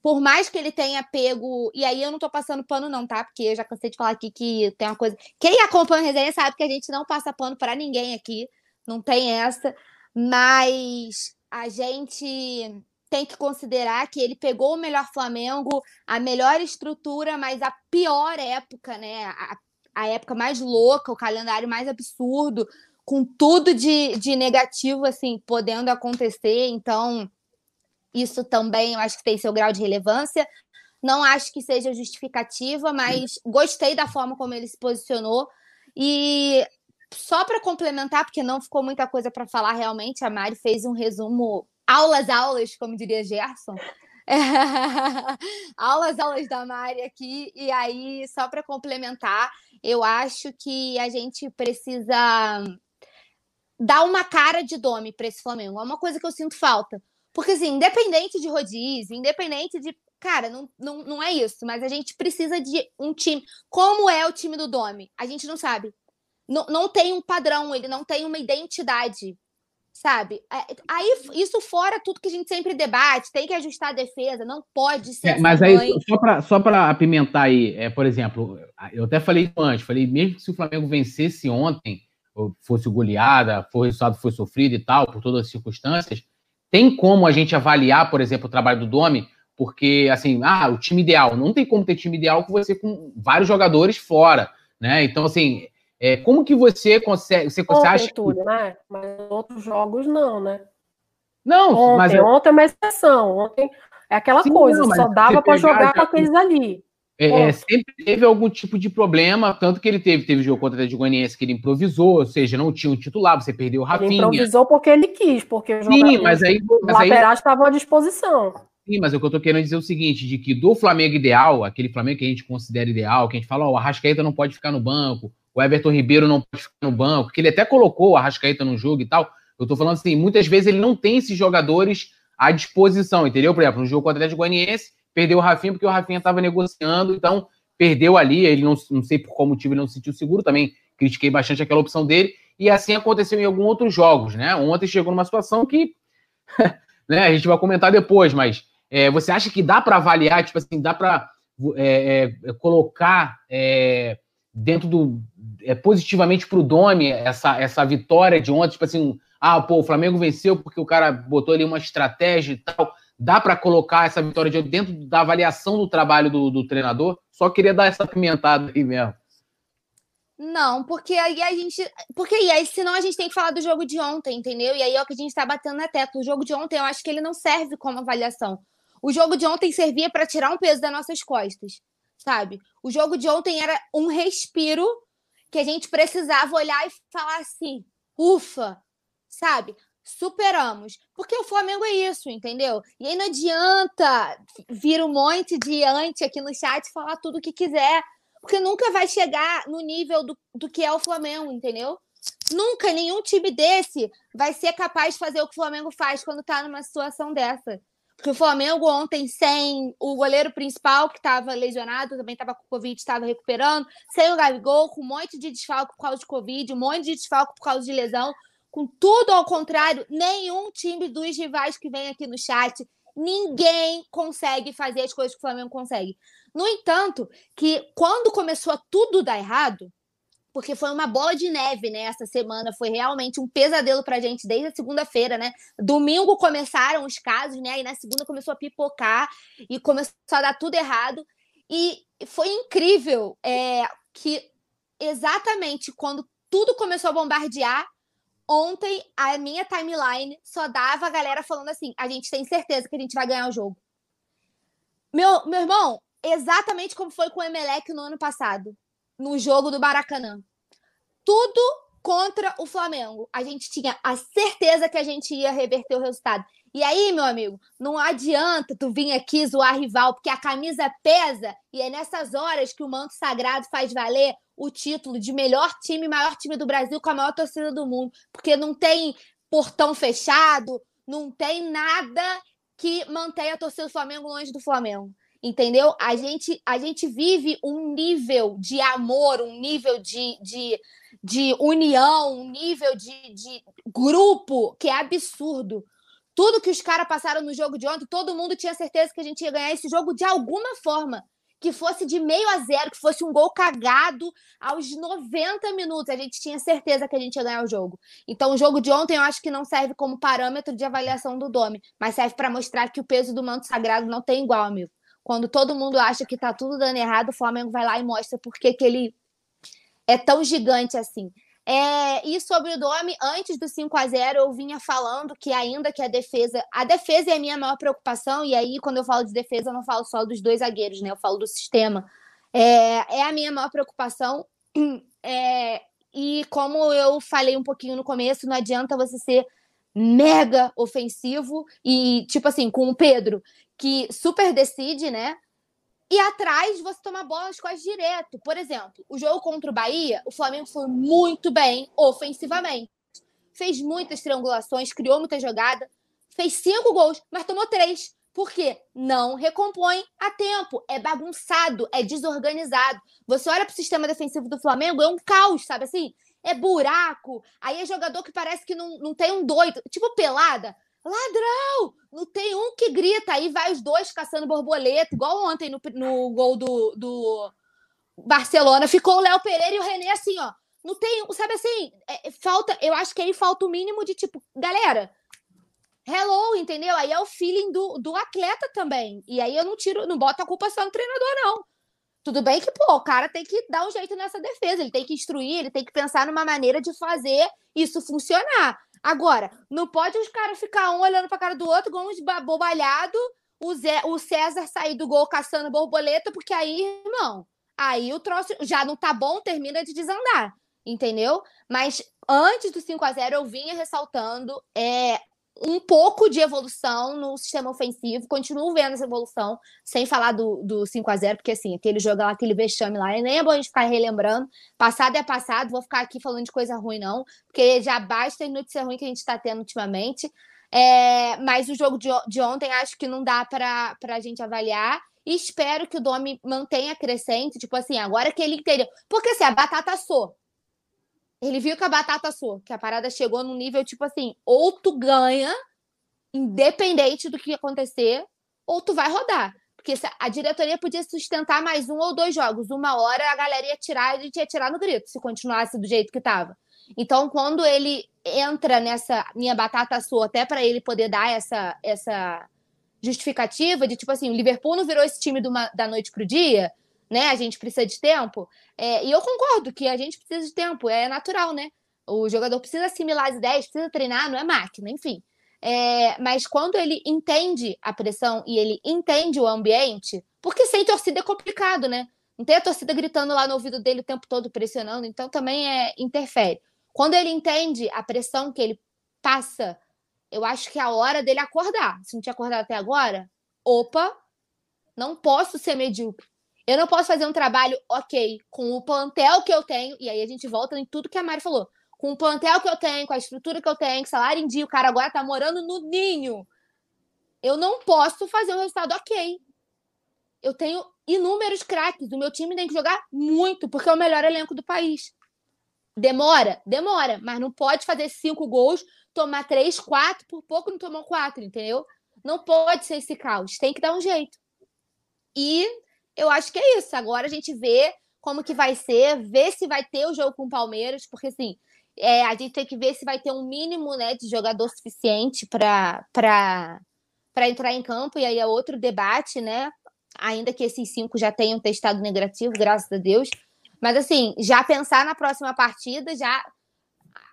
por mais que ele tenha pego. E aí eu não tô passando pano, não, tá? Porque eu já cansei de falar aqui que tem uma coisa. Quem acompanha a resenha sabe que a gente não passa pano para ninguém aqui. Não tem essa. Mas a gente tem que considerar que ele pegou o melhor Flamengo, a melhor estrutura, mas a pior época, né? A, a época mais louca, o calendário mais absurdo, com tudo de, de negativo, assim, podendo acontecer. Então isso também eu acho que tem seu grau de relevância. Não acho que seja justificativa, mas gostei da forma como ele se posicionou. E só para complementar, porque não ficou muita coisa para falar realmente, a Mari fez um resumo aulas, aulas, como diria Gerson. Aulas, aulas da Mari aqui. E aí, só para complementar, eu acho que a gente precisa dar uma cara de dome para esse Flamengo. É uma coisa que eu sinto falta. Porque, assim, independente de rodízio, independente de. Cara, não, não, não é isso, mas a gente precisa de um time. Como é o time do Domi? A gente não sabe. Não, não tem um padrão, ele não tem uma identidade sabe? É, aí, isso fora tudo que a gente sempre debate, tem que ajustar a defesa, não pode ser. É, mas aí, só para só apimentar aí, é, por exemplo, eu até falei antes, falei, mesmo que se o Flamengo vencesse ontem, ou fosse goleada, o resultado foi sofrido e tal, por todas as circunstâncias, tem como a gente avaliar, por exemplo, o trabalho do Domi? Porque, assim, ah, o time ideal. Não tem como ter time ideal com você com vários jogadores fora, né? Então, assim, é, como que você consegue. Você, você acha tudo, né? Mas outros jogos não, né? Não, ontem, mas. Ontem é uma exceção. Ontem é aquela Sim, coisa, não, só dava para jogar com aqueles ali. É, é, sempre teve algum tipo de problema, tanto que ele teve, teve jogo contra o Atlético Goianiense que ele improvisou, ou seja, não tinha um titular, você perdeu o Rafinha. Ele improvisou porque ele quis, porque os Sim, mas aí, mas laterais estavam à disposição. Sim, mas o que eu tô querendo dizer é o seguinte, de que do Flamengo ideal, aquele Flamengo que a gente considera ideal, que a gente fala, ó, o Arrascaeta não pode ficar no banco, o Everton Ribeiro não pode ficar no banco, que ele até colocou o Arrascaeta no jogo e tal, eu tô falando assim, muitas vezes ele não tem esses jogadores à disposição, entendeu? Por exemplo, no jogo contra o Atlético Goianiense, perdeu o Rafinha porque o Rafinha estava negociando, então perdeu ali, ele não, não sei por qual motivo ele não se sentiu seguro, também critiquei bastante aquela opção dele, e assim aconteceu em alguns outros jogos, né? Ontem chegou numa situação que né, a gente vai comentar depois, mas é, você acha que dá para avaliar, tipo assim, dá para é, é, colocar é, dentro do. É, positivamente o Domi essa, essa vitória de ontem, tipo assim, ah, pô, o Flamengo venceu porque o cara botou ali uma estratégia e tal. Dá para colocar essa vitória de dentro da avaliação do trabalho do, do treinador? Só queria dar essa pimentada aí mesmo. Não, porque aí a gente. Porque aí, senão a gente tem que falar do jogo de ontem, entendeu? E aí é o que a gente tá batendo na tecla. O jogo de ontem, eu acho que ele não serve como avaliação. O jogo de ontem servia para tirar um peso das nossas costas, sabe? O jogo de ontem era um respiro que a gente precisava olhar e falar assim: ufa, sabe? Superamos. Porque o Flamengo é isso, entendeu? E aí não adianta vir um monte de antes aqui no chat falar tudo o que quiser porque nunca vai chegar no nível do, do que é o Flamengo, entendeu? Nunca nenhum time desse vai ser capaz de fazer o que o Flamengo faz quando tá numa situação dessa. Porque o Flamengo ontem, sem o goleiro principal, que estava lesionado, também estava com Covid, estava recuperando, sem o Gabigol, com um monte de desfalque por causa de Covid, um monte de desfalque por causa de lesão, com tudo ao contrário, nenhum time dos rivais que vem aqui no chat, ninguém consegue fazer as coisas que o Flamengo consegue. No entanto, que quando começou a tudo dar errado, porque foi uma bola de neve, né? Essa semana foi realmente um pesadelo pra gente desde a segunda-feira, né? Domingo começaram os casos, né? E na segunda começou a pipocar e começou a dar tudo errado. E foi incrível é, que exatamente quando tudo começou a bombardear, ontem a minha timeline só dava a galera falando assim: a gente tem certeza que a gente vai ganhar o jogo. Meu, meu irmão, exatamente como foi com o Emelec no ano passado, no jogo do Maracanã. Tudo contra o Flamengo. A gente tinha a certeza que a gente ia reverter o resultado. E aí, meu amigo, não adianta tu vir aqui zoar rival, porque a camisa pesa e é nessas horas que o manto sagrado faz valer o título de melhor time, maior time do Brasil com a maior torcida do mundo, porque não tem portão fechado, não tem nada que mantenha a torcida do Flamengo longe do Flamengo entendeu? A gente, a gente vive um nível de amor, um nível de, de, de união, um nível de, de grupo que é absurdo. Tudo que os caras passaram no jogo de ontem, todo mundo tinha certeza que a gente ia ganhar esse jogo de alguma forma. Que fosse de meio a zero, que fosse um gol cagado aos 90 minutos. A gente tinha certeza que a gente ia ganhar o jogo. Então, o jogo de ontem eu acho que não serve como parâmetro de avaliação do Dome, mas serve para mostrar que o peso do manto sagrado não tem igual, amigo. Quando todo mundo acha que tá tudo dando errado, o Flamengo vai lá e mostra por que ele é tão gigante assim. É, e sobre o Domi, antes do 5 a 0 eu vinha falando que ainda que a defesa. A defesa é a minha maior preocupação, e aí, quando eu falo de defesa, eu não falo só dos dois zagueiros, né? Eu falo do sistema. É, é a minha maior preocupação. É, e como eu falei um pouquinho no começo, não adianta você ser mega ofensivo e, tipo assim, com o Pedro, que super decide, né? E atrás você toma bola nas costas direto. Por exemplo, o jogo contra o Bahia, o Flamengo foi muito bem ofensivamente. Fez muitas triangulações, criou muita jogada, fez cinco gols, mas tomou três. Por quê? Não recompõe a tempo. É bagunçado, é desorganizado. Você olha para o sistema defensivo do Flamengo, é um caos, sabe assim? É buraco. Aí é jogador que parece que não, não tem um doido. Tipo pelada. Ladrão! Não tem um que grita, aí vai os dois caçando borboleta, igual ontem no, no gol do, do Barcelona. Ficou o Léo Pereira e o René assim, ó. Não tem, sabe assim, é, falta, eu acho que aí falta o mínimo de tipo, galera, hello, entendeu? Aí é o feeling do, do atleta também. E aí eu não tiro, não boto a culpa só no treinador, não. Tudo bem que, pô, o cara tem que dar um jeito nessa defesa, ele tem que instruir, ele tem que pensar numa maneira de fazer isso funcionar. Agora, não pode os caras ficar um olhando pra cara do outro, igual uns bobalhado, o, Zé, o César sair do gol caçando borboleta, porque aí, irmão, aí o troço já não tá bom, termina de desandar, entendeu? Mas antes do 5 a 0 eu vinha ressaltando é, um pouco de evolução no sistema ofensivo, continuo vendo essa evolução, sem falar do, do 5 a 0 porque assim, aquele jogo lá, aquele vexame lá, nem é bom a gente ficar relembrando. Passado é passado, vou ficar aqui falando de coisa ruim, não, porque já basta a notícia ruim que a gente está tendo ultimamente. É, mas o jogo de, de, ontem acho que não dá para a gente avaliar. E espero que o Domi mantenha crescente. Tipo assim, agora que ele entendeu. Porque assim, a batata assou. Ele viu que a batata assou, que a parada chegou num nível tipo assim: ou tu ganha, independente do que acontecer, ou tu vai rodar. Porque a diretoria podia sustentar mais um ou dois jogos. Uma hora a galera ia tirar e a gente ia tirar no grito, se continuasse do jeito que estava. Então, quando ele entra nessa minha batata sua, até para ele poder dar essa, essa justificativa de tipo assim, o Liverpool não virou esse time da noite pro dia, né? A gente precisa de tempo. É, e eu concordo que a gente precisa de tempo, é natural, né? O jogador precisa assimilar as ideias, precisa treinar, não é máquina, enfim. É, mas quando ele entende a pressão e ele entende o ambiente, porque sem torcida é complicado, né? Não tem a torcida gritando lá no ouvido dele o tempo todo, pressionando, então também é interfere. Quando ele entende a pressão que ele passa, eu acho que é a hora dele acordar. Se não tinha acordado até agora, opa, não posso ser medíocre. Eu não posso fazer um trabalho ok com o plantel que eu tenho, e aí a gente volta em tudo que a Mari falou. Com o plantel que eu tenho, com a estrutura que eu tenho, com salário em dia, o cara agora tá morando no ninho. Eu não posso fazer um resultado ok. Eu tenho inúmeros craques. O meu time tem que jogar muito, porque é o melhor elenco do país. Demora? Demora, mas não pode fazer cinco gols, tomar três, quatro, por pouco não tomou quatro, entendeu? Não pode ser esse caos, tem que dar um jeito. E eu acho que é isso. Agora a gente vê como que vai ser, ver se vai ter o jogo com o Palmeiras, porque assim, é, a gente tem que ver se vai ter um mínimo né, de jogador suficiente para entrar em campo, e aí é outro debate, né? Ainda que esses cinco já tenham testado negativo, graças a Deus. Mas assim, já pensar na próxima partida, já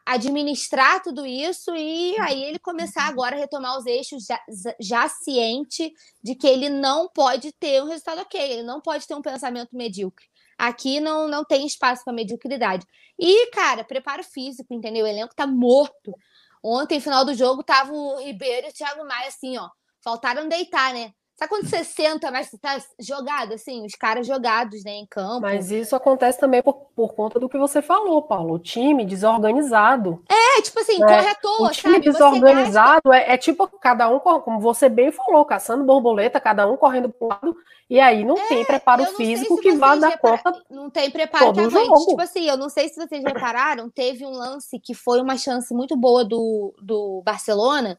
administrar tudo isso e aí ele começar agora a retomar os eixos já, já ciente de que ele não pode ter um resultado ok, ele não pode ter um pensamento medíocre. Aqui não, não tem espaço para mediocridade. E, cara, preparo físico, entendeu? O elenco tá morto. Ontem, final do jogo, tava o Ribeiro e o Thiago Maia assim, ó. Faltaram deitar, né? Sabe quando você senta, mas você tá jogado, assim, os caras jogados, né, em campo? Mas isso acontece também por, por conta do que você falou, Paulo. O time desorganizado. É, tipo assim, né? corre à toa, O time sabe? desorganizado é, é, tipo cada um, como você bem falou, caçando borboleta, cada um correndo pro lado, e aí não é, tem preparo físico que vá dar conta. Não tem preparo todo que aguente. Tipo assim, eu não sei se vocês repararam, teve um lance que foi uma chance muito boa do, do Barcelona,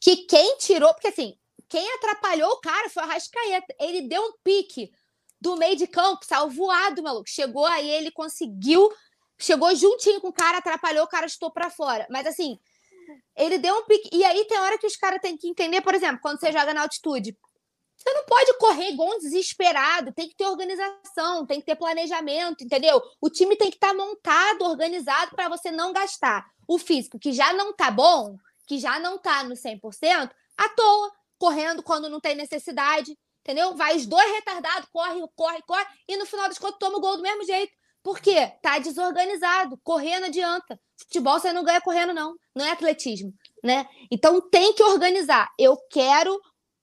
que quem tirou, porque assim, quem atrapalhou o cara foi o Arrascaeta. Ele deu um pique do meio de campo, saiu voado, maluco. Chegou aí, ele conseguiu, chegou juntinho com o cara, atrapalhou, o cara estou para fora. Mas assim, ele deu um pique. E aí tem hora que os caras têm que entender, por exemplo, quando você joga na altitude. Você não pode correr igual um desesperado, tem que ter organização, tem que ter planejamento, entendeu? O time tem que estar tá montado, organizado para você não gastar o físico que já não tá bom, que já não tá no 100%, à toa correndo quando não tem necessidade, entendeu? Vai os dois retardados, corre, corre, corre, e no final das contas toma o gol do mesmo jeito. Por quê? Tá desorganizado, correr não adianta. Futebol você não ganha correndo, não. Não é atletismo, né? Então tem que organizar. Eu quero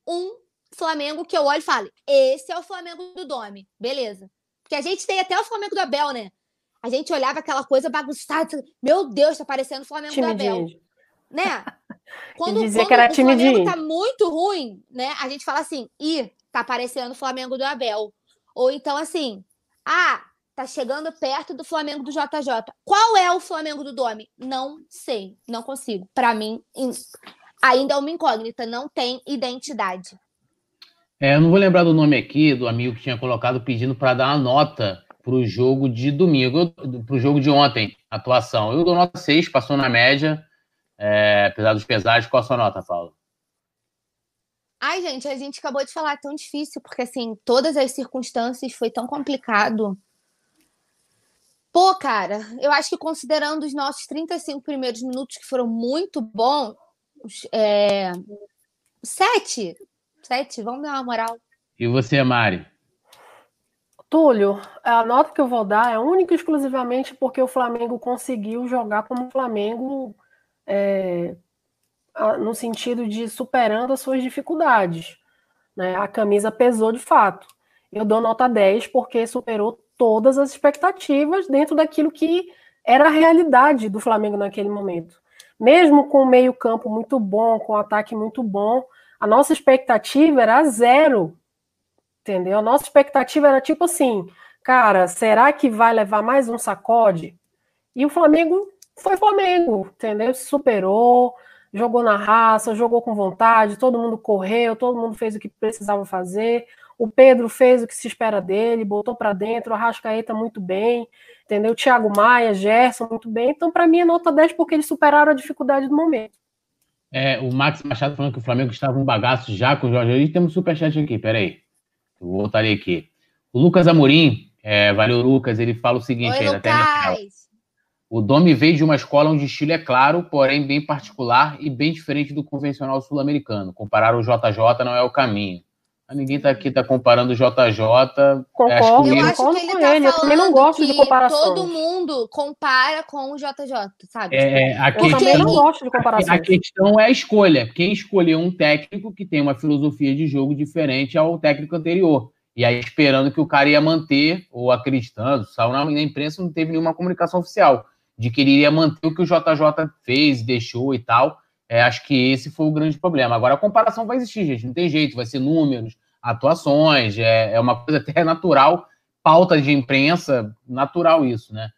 um Flamengo que eu olho e fale: esse é o Flamengo do Domi. Beleza. Porque a gente tem até o Flamengo do Abel, né? A gente olhava aquela coisa bagunçada. Meu Deus, tá parecendo o Flamengo Time do Abel. De... Né? Quando, dizia que era o time Flamengo de... tá muito ruim, né? A gente fala assim, ih, tá parecendo o Flamengo do Abel. Ou então assim, ah, tá chegando perto do Flamengo do JJ. Qual é o Flamengo do Domi? Não sei, não consigo. Para mim, ainda é uma incógnita, não tem identidade. É, eu não vou lembrar do nome aqui do amigo que tinha colocado pedindo para dar uma nota para o jogo de domingo, para o jogo de ontem, atuação. Eu dou nota 6, passou na média. É, apesar dos pesares, qual a sua nota, Paulo? Ai, gente, a gente acabou de falar, é tão difícil, porque assim, todas as circunstâncias foi tão complicado. Pô, cara, eu acho que considerando os nossos 35 primeiros minutos, que foram muito bons, é... sete. Sete, vamos dar uma moral. E você, Mari? Túlio, a nota que eu vou dar é única e exclusivamente porque o Flamengo conseguiu jogar como o Flamengo é, no sentido de superando as suas dificuldades. Né? A camisa pesou de fato. Eu dou nota 10 porque superou todas as expectativas dentro daquilo que era a realidade do Flamengo naquele momento. mesmo com o meio-campo muito bom, com o ataque muito bom, a nossa expectativa era zero. Entendeu? A nossa expectativa era tipo assim, cara, será que vai levar mais um sacode? E o Flamengo foi Flamengo, entendeu? Se superou, jogou na raça, jogou com vontade, todo mundo correu, todo mundo fez o que precisava fazer. O Pedro fez o que se espera dele, botou para dentro, o Arrascaeta muito bem, entendeu? Thiago Maia, Gerson muito bem. Então, para mim, é nota 10 porque eles superaram a dificuldade do momento. É, o Max Machado falando que o Flamengo estava um bagaço já com o Jorge Jesus. Temos um superchat aqui, peraí. Eu voltarei aqui. O Lucas Amorim, é, valeu, Lucas, ele fala o seguinte Oi, aí, na O Domi veio de uma escola onde o estilo é claro, porém bem particular e bem diferente do convencional sul-americano. Comparar o JJ não é o caminho. Ninguém tá aqui tá comparando o JJ. Concordo, acho que eu acho que ele tá ele. Eu também não gosto de comparação. Todo mundo compara com o JJ, sabe? É, a eu também não gosto de comparação. A questão é a escolha. Quem escolheu um técnico que tem uma filosofia de jogo diferente ao técnico anterior. E aí esperando que o cara ia manter, ou acreditando, saiu na imprensa, não teve nenhuma comunicação oficial de que ele iria manter o que o JJ fez, deixou e tal. É, acho que esse foi o grande problema. Agora, a comparação vai existir, gente, não tem jeito, vai ser números, atuações, é, é uma coisa até natural, pauta de imprensa, natural isso, né?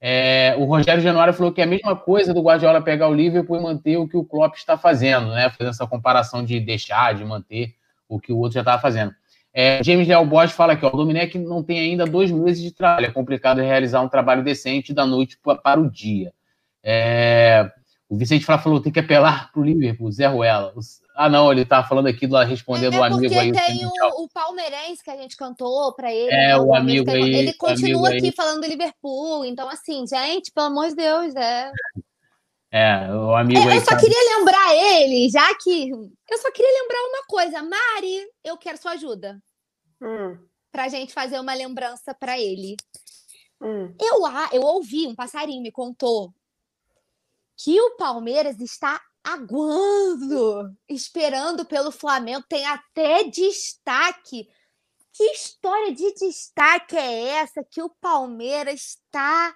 É, o Rogério Januário falou que é a mesma coisa do Guardiola pegar o Liverpool e manter o que o Klopp está fazendo, né? Fazendo essa comparação de deixar, de manter o que o outro já estava fazendo. É, James Leal Bosch fala aqui, ó, o Domenech não tem ainda dois meses de trabalho, é complicado realizar um trabalho decente da noite para o dia. É, o Vicente Flá falou, tem que apelar para o Liverpool, Zé Ruela. Ah, não, ele tá falando aqui do respondendo é, o amigo aí. tem o, o, palmeirense que a gente cantou para ele. É, né, o amigo aí. Ele continua aqui aí. falando do Liverpool. Então, assim, gente, pelo amor de Deus, é. É, o amigo eu, aí. Eu só tá... queria lembrar ele, já que. Eu só queria lembrar uma coisa. Mari, eu quero sua ajuda. Hum. Pra gente fazer uma lembrança para ele. Hum. Eu, eu ouvi, um passarinho me contou que o Palmeiras está aguando, esperando pelo Flamengo, tem até destaque. Que história de destaque é essa que o Palmeiras está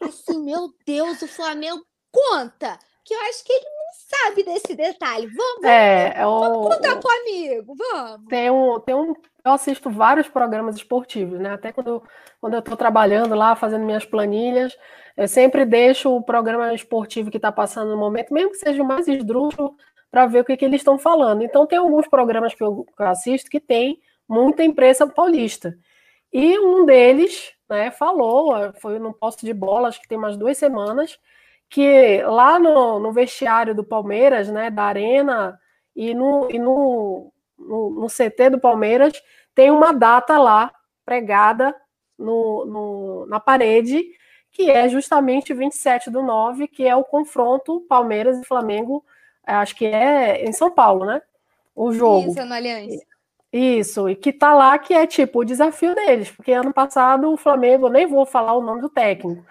assim, meu Deus, o Flamengo conta, que eu acho que ele não sabe desse detalhe. Vamos, é, vamos, é vamos o, contar pro amigo, vamos. Tem um, tem um, eu assisto vários programas esportivos, né? Até quando, quando eu estou trabalhando lá, fazendo minhas planilhas, eu sempre deixo o programa esportivo que está passando no momento, mesmo que seja o mais esdrúxulo, para ver o que, que eles estão falando. Então, tem alguns programas que eu, que eu assisto que tem muita imprensa paulista. E um deles né, falou, foi no posto de bola, acho que tem umas duas semanas, que lá no, no vestiário do Palmeiras, né, da Arena e no, e no, no, no CT do Palmeiras, tem uma data lá pregada no, no, na parede que é justamente 27 do 9, que é o confronto Palmeiras e Flamengo, é, acho que é em São Paulo, né? O jogo. Isso, no Aliança. Isso, e que tá lá que é tipo o desafio deles, porque ano passado o Flamengo, nem vou falar o nome do técnico,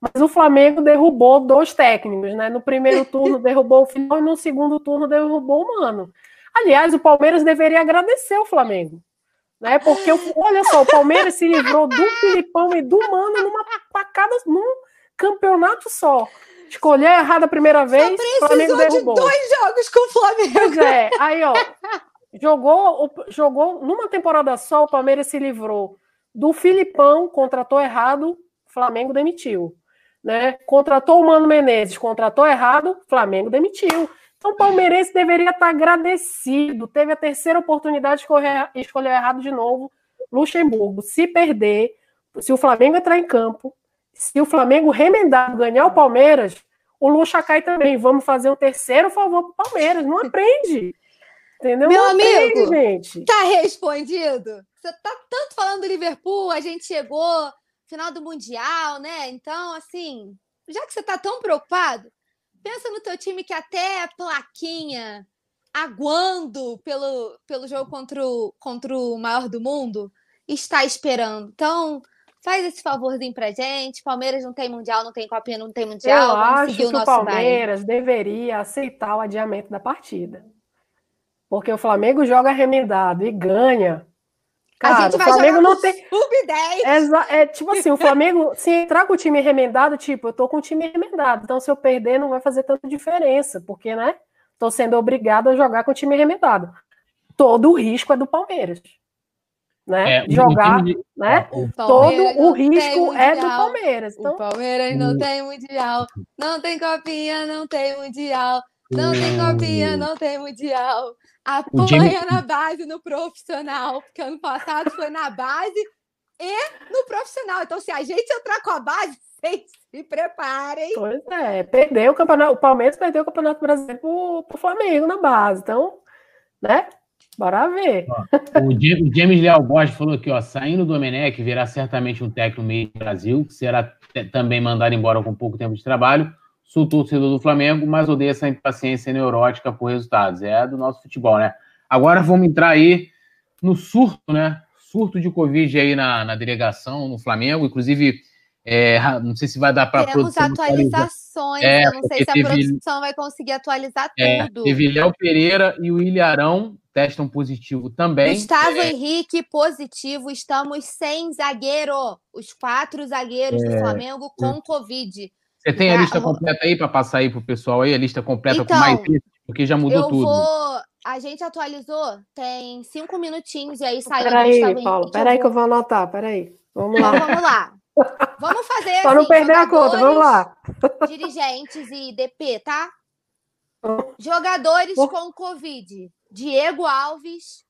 mas o Flamengo derrubou dois técnicos, né? No primeiro turno derrubou o final e no segundo turno derrubou o Mano. Aliás, o Palmeiras deveria agradecer o Flamengo, né? Porque, olha só, o Palmeiras se livrou do Filipão e do Mano numa pacada, num campeonato só. Escolheu errado a primeira vez, o Flamengo derrubou. de dois jogos com o Flamengo. Pois é, aí, ó, jogou, jogou numa temporada só, o Palmeiras se livrou do Filipão, contratou errado, Flamengo demitiu. Né? Contratou o Mano Menezes, contratou errado, Flamengo demitiu. Então, o palmeirense deveria estar agradecido. Teve a terceira oportunidade de escolher, errado de novo. Luxemburgo, se perder, se o Flamengo entrar em campo, se o Flamengo remendar ganhar o Palmeiras, o Luxa cai também. Vamos fazer um terceiro favor para o Palmeiras. Não aprende. Entendeu? Meu Não amigo, aprende, gente. Tá respondido. Você tá tanto falando do Liverpool, a gente chegou final do Mundial, né? Então, assim, já que você tá tão preocupado, Pensa no teu time que até a plaquinha aguando pelo, pelo jogo contra o, contra o maior do mundo está esperando. Então, faz esse favorzinho pra gente. Palmeiras não tem mundial, não tem copinha, não tem mundial. Eu Vamos acho o que nosso o Palmeiras baile. deveria aceitar o adiamento da partida. Porque o Flamengo joga remendado e ganha. Cara, a gente vai o Flamengo jogar não tem. sub-10. É, é tipo assim, o Flamengo, se entrar com o time remendado, tipo, eu tô com o time remendado. Então, se eu perder, não vai fazer tanta diferença, porque, né? Tô sendo obrigado a jogar com o time remendado. Todo o risco é do Palmeiras. Né? É, jogar, de- né? O Todo o risco é do. Palmeiras. O Então, Palmeiras não o- tem mundial, não tem copinha, não tem mundial, não tem copinha, não tem mundial. Apanha na base no profissional, porque ano passado foi na base e no profissional. Então, se a gente entrar com a base, vocês se preparem. pois é, perdeu o campeonato. O Palmeiras perdeu o Campeonato Brasileiro pro, pro Flamengo na base. Então, né? Bora ver. O Ja- o James Leal Borges falou aqui, ó, saindo do Domenech, virá certamente um técnico meio do Brasil, que será também mandado embora com pouco tempo de trabalho. Sou torcedor do Flamengo, mas odeio essa impaciência neurótica por resultados. É do nosso futebol, né? Agora vamos entrar aí no surto, né? Surto de Covid aí na, na delegação, no Flamengo. Inclusive, é, não sei se vai dar para Temos atualizações, É, eu não sei porque se a teve- produção vai conseguir atualizar É, tudo. teve Léo Pereira e o Ilharão testam positivo também. Gustavo É, Henrique positivo, estamos sem zagueiro. Os quatro zagueiros É, do Flamengo com Covid. Você tem a Já- lista completa aí para passar aí pro pessoal aí, a lista completa Então, com mais isso, porque já mudou Eu tudo. vou. A gente atualizou, tem cinco minutinhos e aí saiu Peraí, Paulo, peraí que eu vou anotar, peraí. Vamos Então lá. vamos lá. Vamos fazer Pra não assim, perder a conta, vamos lá. dirigentes e DP, tá? Jogadores Oh. com Covid: Diego Alves,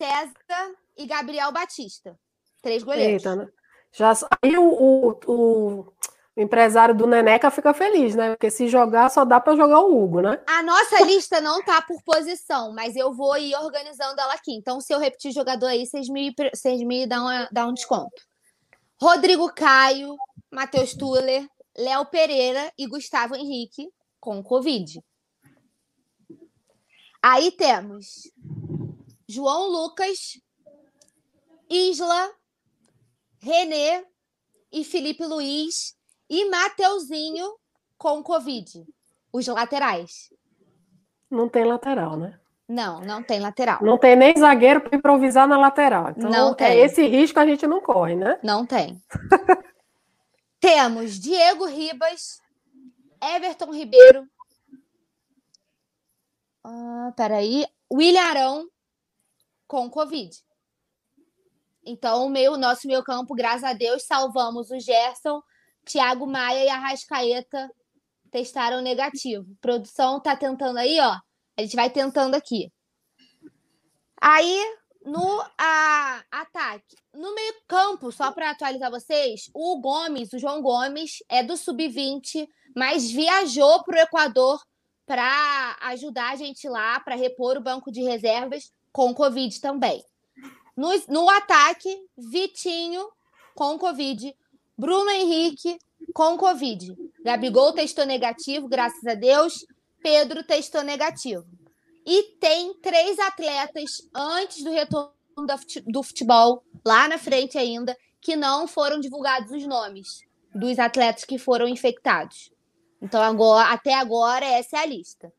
César e Gabriel Batista. Três goleiros. Eita, né? Já, aí o, o, o, empresário do Neneca fica feliz, né? Porque se jogar, só dá para jogar o Hugo, né? A nossa lista não tá por posição, mas eu vou ir organizando ela aqui. Então, se eu repetir jogador aí, vocês me, vocês me dão, a- dão um desconto. Rodrigo Caio, Matheus Tuller, Léo Pereira e Gustavo Henrique com Covid. Aí temos João Lucas, Isla, Renê e Felipe Luiz e Mateuzinho com Covid. Os laterais. Não tem lateral, né? Não, não tem lateral. Não tem nem zagueiro para improvisar na lateral. Então, Não é tem. esse risco a gente não corre, né? Não tem. Temos Diego Ribas, Everton Ribeiro. Ah, peraí. William Arão com Covid. Então, o meu, nosso meio campo, graças a Deus, salvamos o Gerson, Thiago Maia e a Rascaeta testaram negativo. Produção tá tentando aí, ó. A gente vai tentando aqui. Aí, no a- ataque, no meio campo, só para atualizar vocês, o Gomes, o João Gomes, é do sub-20, mas viajou para o Equador para ajudar a gente lá, para repor o banco de reservas com Covid também. No, no ataque, Vitinho com Covid, Bruno Henrique com Covid. Gabigol testou negativo, graças a Deus. Pedro testou negativo. E tem três atletas antes do retorno do futebol, lá na frente ainda, que não foram divulgados os nomes dos atletas que foram infectados. Então, agora, até agora, essa é a lista.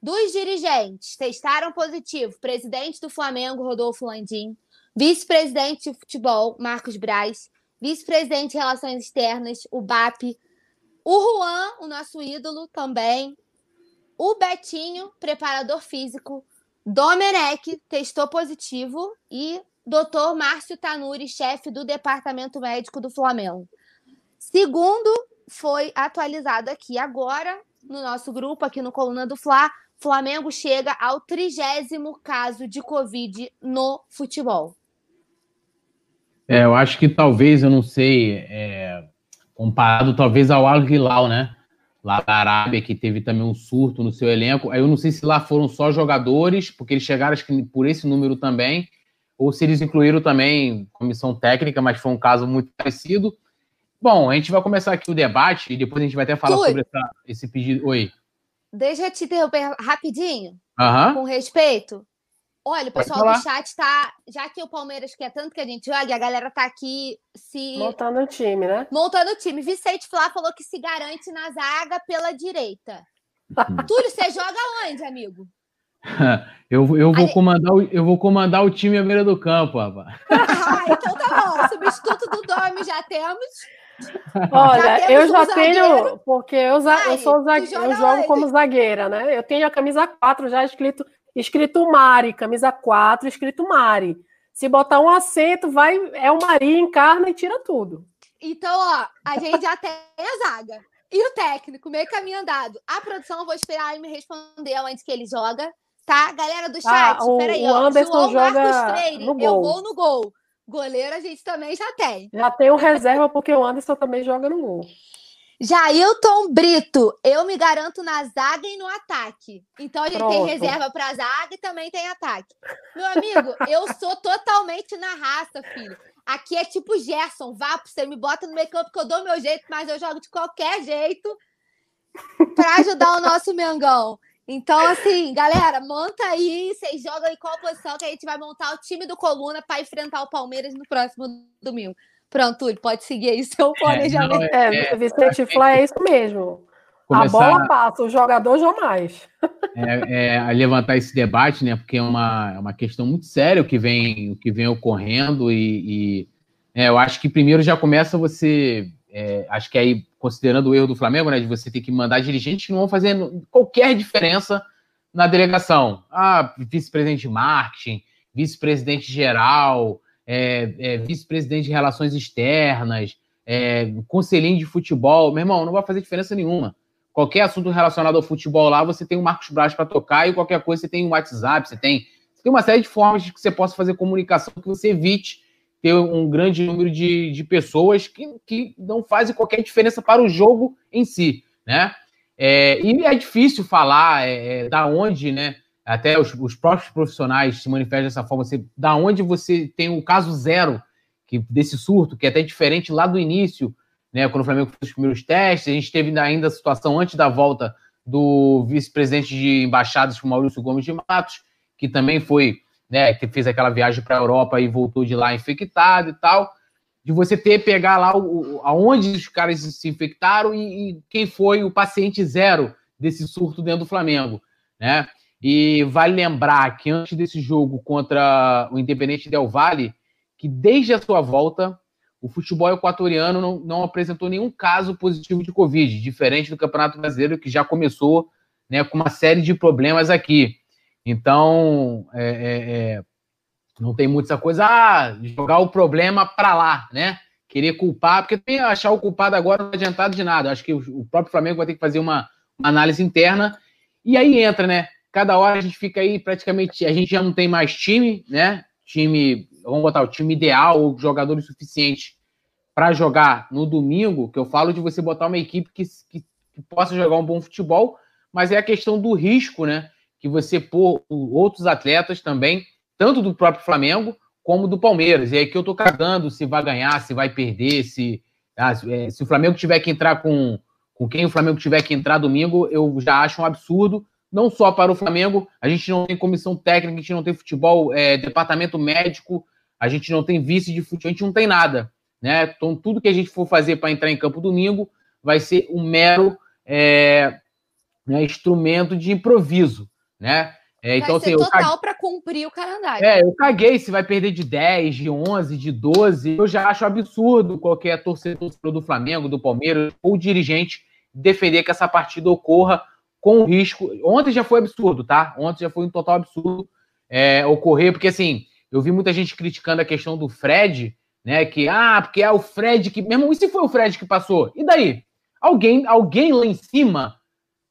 Dos dirigentes, testaram positivo presidente do Flamengo, Rodolfo Landim, vice-presidente de futebol, Marcos Braz, vice-presidente de relações externas, o BAP, o Juan, o nosso ídolo também, o Betinho, preparador físico, Domenech testou positivo e Dr. Márcio Tanuri, chefe do departamento médico do Flamengo. Segundo foi atualizado aqui agora no nosso grupo, aqui no Coluna do Fla, Flamengo chega ao trigésimo caso de Covid no futebol. É, eu acho que talvez, eu não sei, é, comparado talvez ao Al Hilal, né? Lá da Arábia, que teve também um surto no seu elenco. Aí eu não sei se lá foram só jogadores, porque eles chegaram acho que por esse número também, ou se eles incluíram também comissão técnica, mas foi um caso muito parecido. Bom, a gente vai começar aqui o debate e depois a gente vai até falar sobre essa- esse pedido. Oi. Deixa eu te interromper rapidinho, Aham. com respeito. Olha, o pessoal do chat tá. Já que o Palmeiras quer tanto que a gente jogue, a galera tá aqui se Montando o time, né? montando o time. Vicente Flá falou que se garante na zaga pela direita. Hum. Túlio, você joga onde, amigo? Eu, eu, vou comandar o, eu vou comandar o time à beira do campo, rapaz. Ah, então tá bom. Substituto do Domi já temos. Olha, já eu já tenho, porque eu, eu, sou zague, eu jogo como zagueira, né? Eu tenho a camisa 4 já escrito, escrito Mari, camisa 4 escrito Mari. Se botar um acento, vai, é o Mari, encarna e tira tudo. Então, ó, a gente já tem a zaga. E o técnico, meio caminho andado. A produção, vou esperar ele me responder onde que ele joga, tá? Galera do ah, chat, ah, o, peraí, o ó. Anderson João joga Freire, no gol. eu vou no gol. Goleiro a gente também já tem. Já tem o reserva, porque o Anderson também joga no gol. Jailton Brito, eu me garanto na zaga e no ataque. Então a gente Pronto. tem reserva para zaga e também tem ataque. Meu amigo, eu sou totalmente na raça, filho. Aqui é tipo Gerson, vá, você me bota no meio campo que eu dou meu jeito, mas eu jogo de qualquer jeito para ajudar o nosso Mengão. Então, assim, galera, monta aí, vocês jogam em qual posição que a gente vai montar o time do Coluna para enfrentar o Palmeiras no próximo domingo. Pronto, Túlio, pode seguir aí seu é, planejamento. É, é, é, Vicente Flá é isso mesmo. Começar... A bola passa, o jogador jamais. É, é, levantar esse debate, né? Porque é uma, é uma questão muito séria o que vem, o que vem ocorrendo, e, e é, eu acho que primeiro já começa você. É, acho que aí considerando o erro do Flamengo, né, de você ter que mandar dirigentes que não vão fazer qualquer diferença na delegação. Ah, vice-presidente de marketing, vice-presidente geral, é, é, vice-presidente de relações externas, é, de futebol. Meu irmão, não vai fazer diferença nenhuma. Qualquer assunto relacionado ao futebol lá, você tem o Marcos Braz para tocar e qualquer coisa você tem o WhatsApp, você tem, você tem uma série de formas que você possa fazer comunicação que você evite ter um grande número de, de pessoas que, que não fazem qualquer diferença para o jogo em si, né? É, e é difícil falar é, é, da onde, né? Até os, os, próprios profissionais se manifestam dessa forma. Você, da onde você tem o caso zero que, desse surto, que é até diferente lá do início, né? Quando o Flamengo fez os primeiros testes, a gente teve ainda a situação antes da volta do vice-presidente de embaixadas, Maurício Gomes de Matos, que também foi né, que fez aquela viagem para a Europa e voltou de lá infectado e tal, de você ter pegar lá o, aonde os caras se infectaram e, e, quem foi o paciente zero desse surto dentro do Flamengo, né? E vale lembrar que antes desse jogo contra o Independente Del Valle, que desde a sua volta o futebol equatoriano não, não apresentou nenhum caso positivo de Covid, diferente do Campeonato Brasileiro que já começou né, com uma série de problemas aqui. Então, é, é, é, não tem muita coisa, ah, jogar o problema para lá, né? Querer culpar, porque tem achar o culpado agora não adiantado de nada. Acho que o, próprio Flamengo vai ter que fazer uma, uma análise interna. E aí entra, né? Cada hora a gente fica aí praticamente. A gente já não tem mais time, né? Time, vamos botar o time ideal, jogadores suficientes para jogar no domingo. Que eu falo de você botar uma equipe que, que, que possa jogar um bom futebol, mas é a questão do risco, né? que você pôr outros atletas também, tanto do próprio Flamengo como do Palmeiras. E aí que eu tô cagando se vai ganhar, se vai perder, se, ah, é, se o Flamengo tiver que entrar com, com quem o Flamengo tiver que entrar domingo, eu já acho um absurdo. Não só para o Flamengo, a gente não tem comissão técnica, a gente não tem futebol, é, departamento médico, a gente não tem vice de futebol, a gente não tem nada. Né? Então, tudo que a gente for fazer para entrar em campo domingo vai ser um mero é, né, instrumento de improviso né? É, então, vai ser assim, total para cumprir o calendário. É, eu caguei se vai perder de 10, de 11, de 12. Eu já acho absurdo qualquer torcedor do Flamengo, do Palmeiras ou dirigente defender que essa partida ocorra com risco. Ontem já foi absurdo, tá? Ontem já foi um total absurdo é, ocorrer, porque assim, eu vi muita gente criticando a questão do Fred, né? Que, ah, porque é o Fred que. Mesmo, e se foi o Fred que passou? E daí? Alguém, alguém lá em cima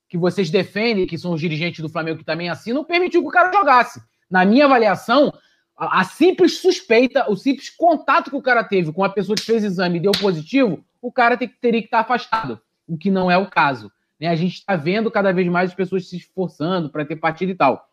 que vocês defendem, que são os dirigentes do Flamengo que também assinam, permitiu que o cara jogasse. Na minha avaliação, a, a, simples suspeita, o simples contato que o cara teve com a pessoa que fez exame e deu positivo, o cara teria que estar afastado, o que não é o caso. Né? A gente está vendo cada vez mais as pessoas se esforçando para ter partido e tal.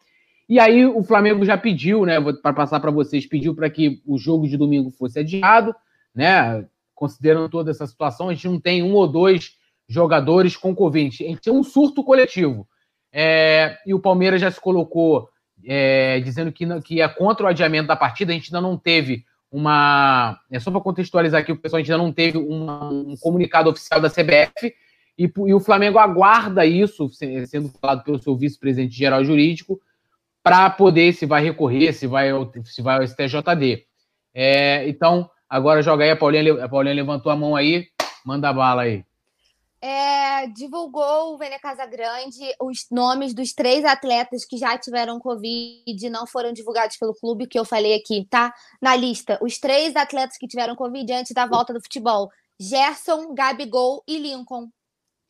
E aí o Flamengo já pediu, né, para passar para vocês, pediu para que o jogo de domingo fosse adiado, né? Considerando toda essa situação, a gente não tem um ou dois jogadores com Covid. A gente tem um surto coletivo. É, e o Palmeiras já se colocou é, dizendo que, que é contra o adiamento da partida. A gente ainda não teve uma. É só para contextualizar aqui, o pessoal, a gente ainda não teve uma, um comunicado oficial da CBF. E, e, o Flamengo aguarda isso, sendo falado pelo seu vice-presidente geral jurídico, para poder, se vai recorrer, se vai, se vai ao STJD. É, então, agora joga aí, a Paulinha, a Paulinha levantou a mão aí, manda bala aí. É, divulgou o Vene Casagrande os nomes dos três atletas que já tiveram Covid e não foram divulgados pelo clube, que eu falei aqui, tá? Na lista, os três atletas que tiveram Covid antes da volta do futebol: Gerson, Gabigol e Lincoln.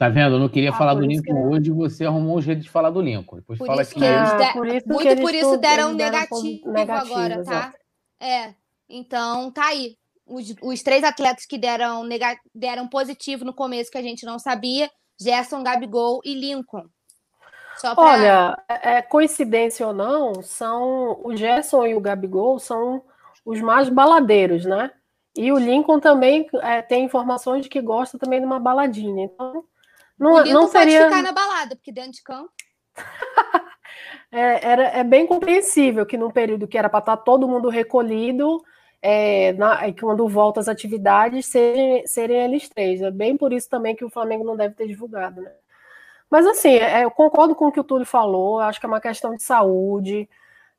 Tá vendo? Eu não queria ah, falar do Lincoln que... hoje, você arrumou um jeito de falar do Lincoln. Depois por fala isso que, que eles de... por isso muito por isso deram negativo, negativo, agora, tá? É. Então, tá aí. Os, os três atletas que deram, nega... deram positivo no começo, que a gente não sabia: Gerson, Gabigol e Lincoln. Pra... Olha, é, é, coincidência ou não, são o Gerson e o Gabigol são os mais baladeiros, né? E o Lincoln também é, tem informações de que gosta também de uma baladinha. Então, não, o não seria... pode ficar na balada, porque dentro de campo. é, era, é bem compreensível que num período que era para estar tá todo mundo recolhido, é, na, quando volta as atividades, serem, serem eles três. É bem por isso também que o Flamengo não deve ter divulgado, né? Mas assim, é, eu concordo com o que o Túlio falou, acho que é uma questão de saúde.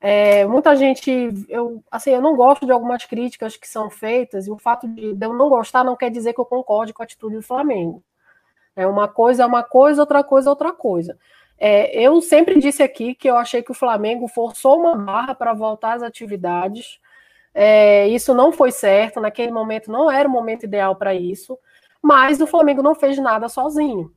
É, muita gente, eu, assim, eu não gosto de algumas críticas que são feitas, e o fato de eu não gostar não quer dizer que eu concorde com a atitude do Flamengo. É uma coisa é uma coisa, outra coisa é outra coisa. É, eu sempre disse aqui que eu achei que o Flamengo forçou uma barra para voltar às atividades. É, isso não foi certo, naquele momento não era o momento ideal para isso, mas o Flamengo não fez nada sozinho.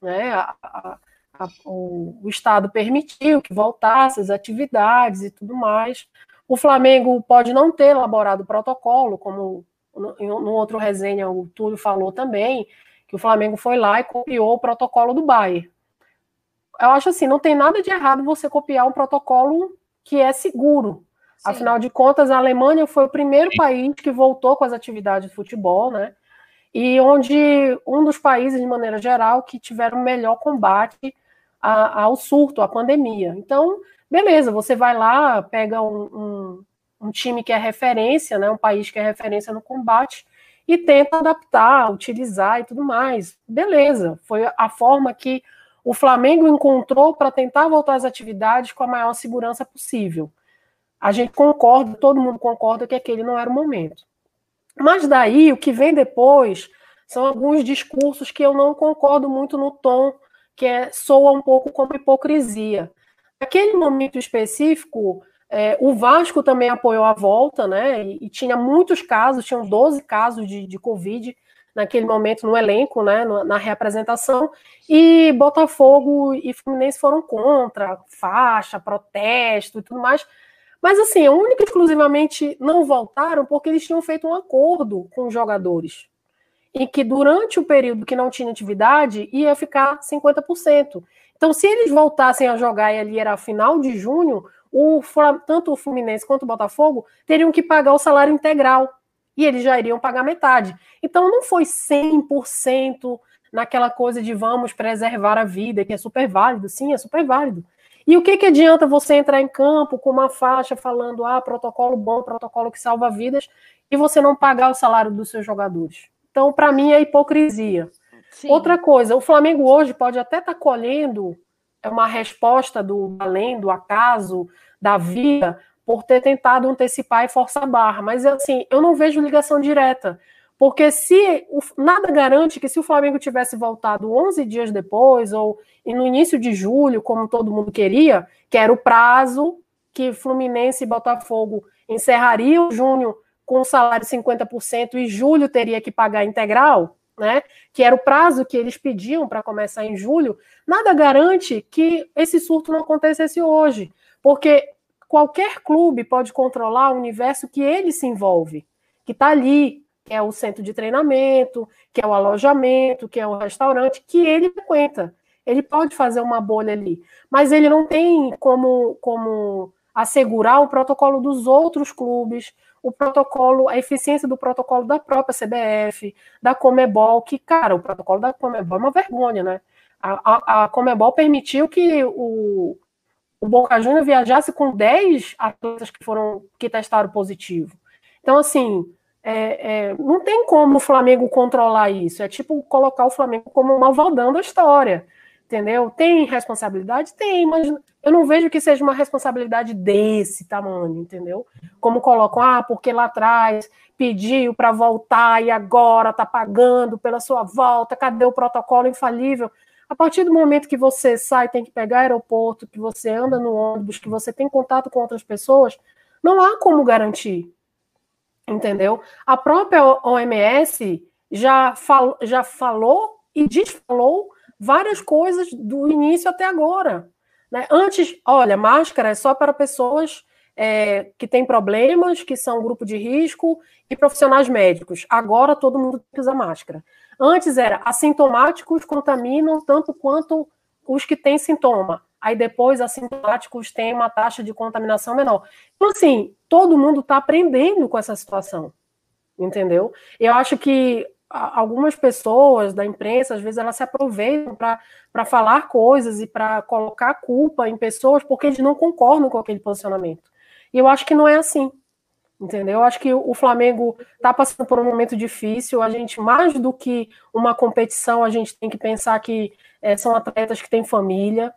Né? A, a, a, o, o, Estado permitiu que voltasse as atividades e tudo mais. O Flamengo pode não ter elaborado o protocolo, como no, no outro resenha o Túlio falou também, que o Flamengo foi lá e copiou o protocolo do Bayern. Eu acho assim, não tem nada de errado você copiar um protocolo que é seguro. Sim. Afinal de contas, a Alemanha foi o primeiro país que voltou com as atividades de futebol, né? E onde um dos países, de maneira geral, que tiveram melhor combate a, ao surto, à pandemia. Então, beleza, você vai lá, pega um, um, um time que é referência, né? Um país que é referência no combate, e tenta adaptar, utilizar e tudo mais. Beleza, foi a forma que o Flamengo encontrou para tentar voltar às atividades com a maior segurança possível. A gente concorda, todo mundo concorda que aquele não era o momento. Mas daí, o que vem depois são alguns discursos que eu não concordo muito no tom, que é, soa um pouco como hipocrisia. Naquele momento específico, é, o Vasco também apoiou a volta, né? E, e, tinha muitos casos, tinham 12 casos de, de Covid naquele momento no elenco, né? No, na reapresentação. E Botafogo e Fluminense foram contra, faixa, protesto e tudo mais. Mas assim, única e exclusivamente não voltaram porque eles tinham feito um acordo com os jogadores. E que durante o período que não tinha atividade ia ficar 50%. Então, se eles voltassem a jogar e ali era final de junho, o, tanto o Fluminense quanto o Botafogo teriam que pagar o salário integral e eles já iriam pagar metade. Então não foi 100% naquela coisa de vamos preservar a vida, que é super válido. Sim, é super válido. E o que, que adianta você entrar em campo com uma faixa falando, ah, protocolo bom, protocolo que salva vidas, e você não pagar o salário dos seus jogadores? Então, para mim, é hipocrisia. Sim. Outra coisa, o Flamengo hoje pode até estar tá colhendo é uma resposta do além, do acaso, da vida, por ter tentado antecipar e forçar a barra. Mas assim, eu não vejo ligação direta. Porque se nada garante que se o Flamengo tivesse voltado 11 dias depois, ou no início de julho, como todo mundo queria, que era o prazo que Fluminense e Botafogo encerrariam junho com o salário 50% e julho teria que pagar integral, né, que era o prazo que eles pediam para começar em julho, nada garante que esse surto não acontecesse hoje, porque qualquer clube pode controlar o universo que ele se envolve, que está ali, que é o centro de treinamento, que é o alojamento, que é o restaurante, que ele frequenta. Ele pode fazer uma bolha ali, mas ele não tem como, como assegurar o protocolo dos outros clubes, o protocolo, a eficiência do protocolo da própria CBF, da Comebol, que, cara, o protocolo da Comebol é uma vergonha, né? A, a, a Comebol permitiu que o, o Boca Juniors viajasse com 10 atletas que foram que testaram positivo. Então, assim, é, é, não tem como o Flamengo controlar isso. É tipo colocar o Flamengo como malvadão da história. Entendeu? Tem responsabilidade? Tem, mas eu não vejo que seja uma responsabilidade desse tamanho, entendeu? Como colocam, ah, porque lá atrás pediu para voltar e agora está pagando pela sua volta, cadê o protocolo infalível? A partir do momento que você sai, tem que pegar aeroporto, que você anda no ônibus, que você tem contato com outras pessoas, não há como garantir. Entendeu? A própria OMS já, fal, já falou e desfalou várias coisas do início até agora. Né? Antes, olha, máscara é só para pessoas é, que têm problemas, que são grupo de risco e profissionais médicos. Agora todo mundo usar máscara. Antes era assintomáticos contaminam tanto quanto os que têm sintoma. Aí depois assintomáticos têm uma taxa de contaminação menor. Então, assim, todo mundo está aprendendo com essa situação. Entendeu? Eu acho que algumas pessoas da imprensa, às vezes, elas se aproveitam para falar coisas e para colocar culpa em pessoas porque eles não concordam com aquele posicionamento. E eu acho que não é assim. Entendeu? Eu acho que o Flamengo está passando por um momento difícil. A gente, mais do que uma competição, a gente tem que pensar que é, são atletas que têm família,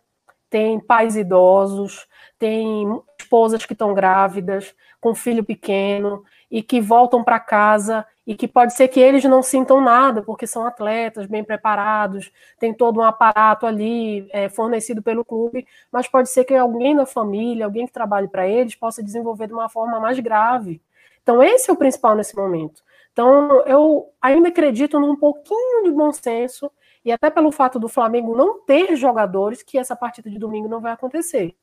têm pais idosos, têm esposas que estão grávidas, com filho pequeno, e que voltam para casa e que pode ser que eles não sintam nada, porque são atletas bem preparados, tem todo um aparato ali é, fornecido pelo clube, mas pode ser que alguém da família, alguém que trabalhe para eles, possa desenvolver de uma forma mais grave. Então, esse é o principal nesse momento. Então, eu ainda acredito num pouquinho de bom senso, e até pelo fato do Flamengo não ter jogadores, que essa partida de domingo não vai acontecer.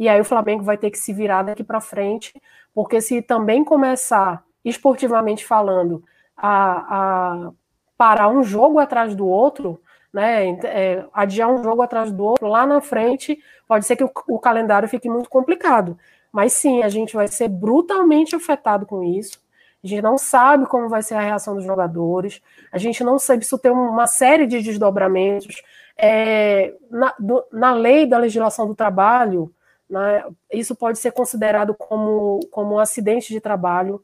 E aí o Flamengo vai ter que se virar daqui para frente, porque se também começar esportivamente falando, a, a parar um jogo atrás do outro, né, é, adiar um jogo atrás do outro, lá na frente, pode ser que o, o, calendário fique muito complicado. Mas sim, a gente vai ser brutalmente afetado com isso. A gente não sabe como vai ser a reação dos jogadores, a gente não sabe se tem uma série de desdobramentos. É, na, do, na lei da legislação do trabalho, né, isso pode ser considerado como, como um acidente de trabalho,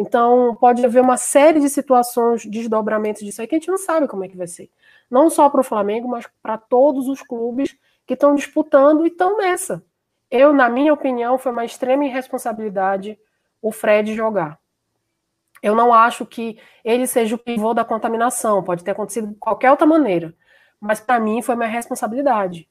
então, pode haver uma série de situações, desdobramentos disso aí, que a gente não sabe como é que vai ser. Não só para o Flamengo, mas para todos os clubes que estão disputando e estão nessa. Eu, na minha opinião, foi uma extrema irresponsabilidade o Fred jogar. Eu não acho que ele seja o pivô da contaminação, pode ter acontecido de qualquer outra maneira. Mas para mim foi uma responsabilidade.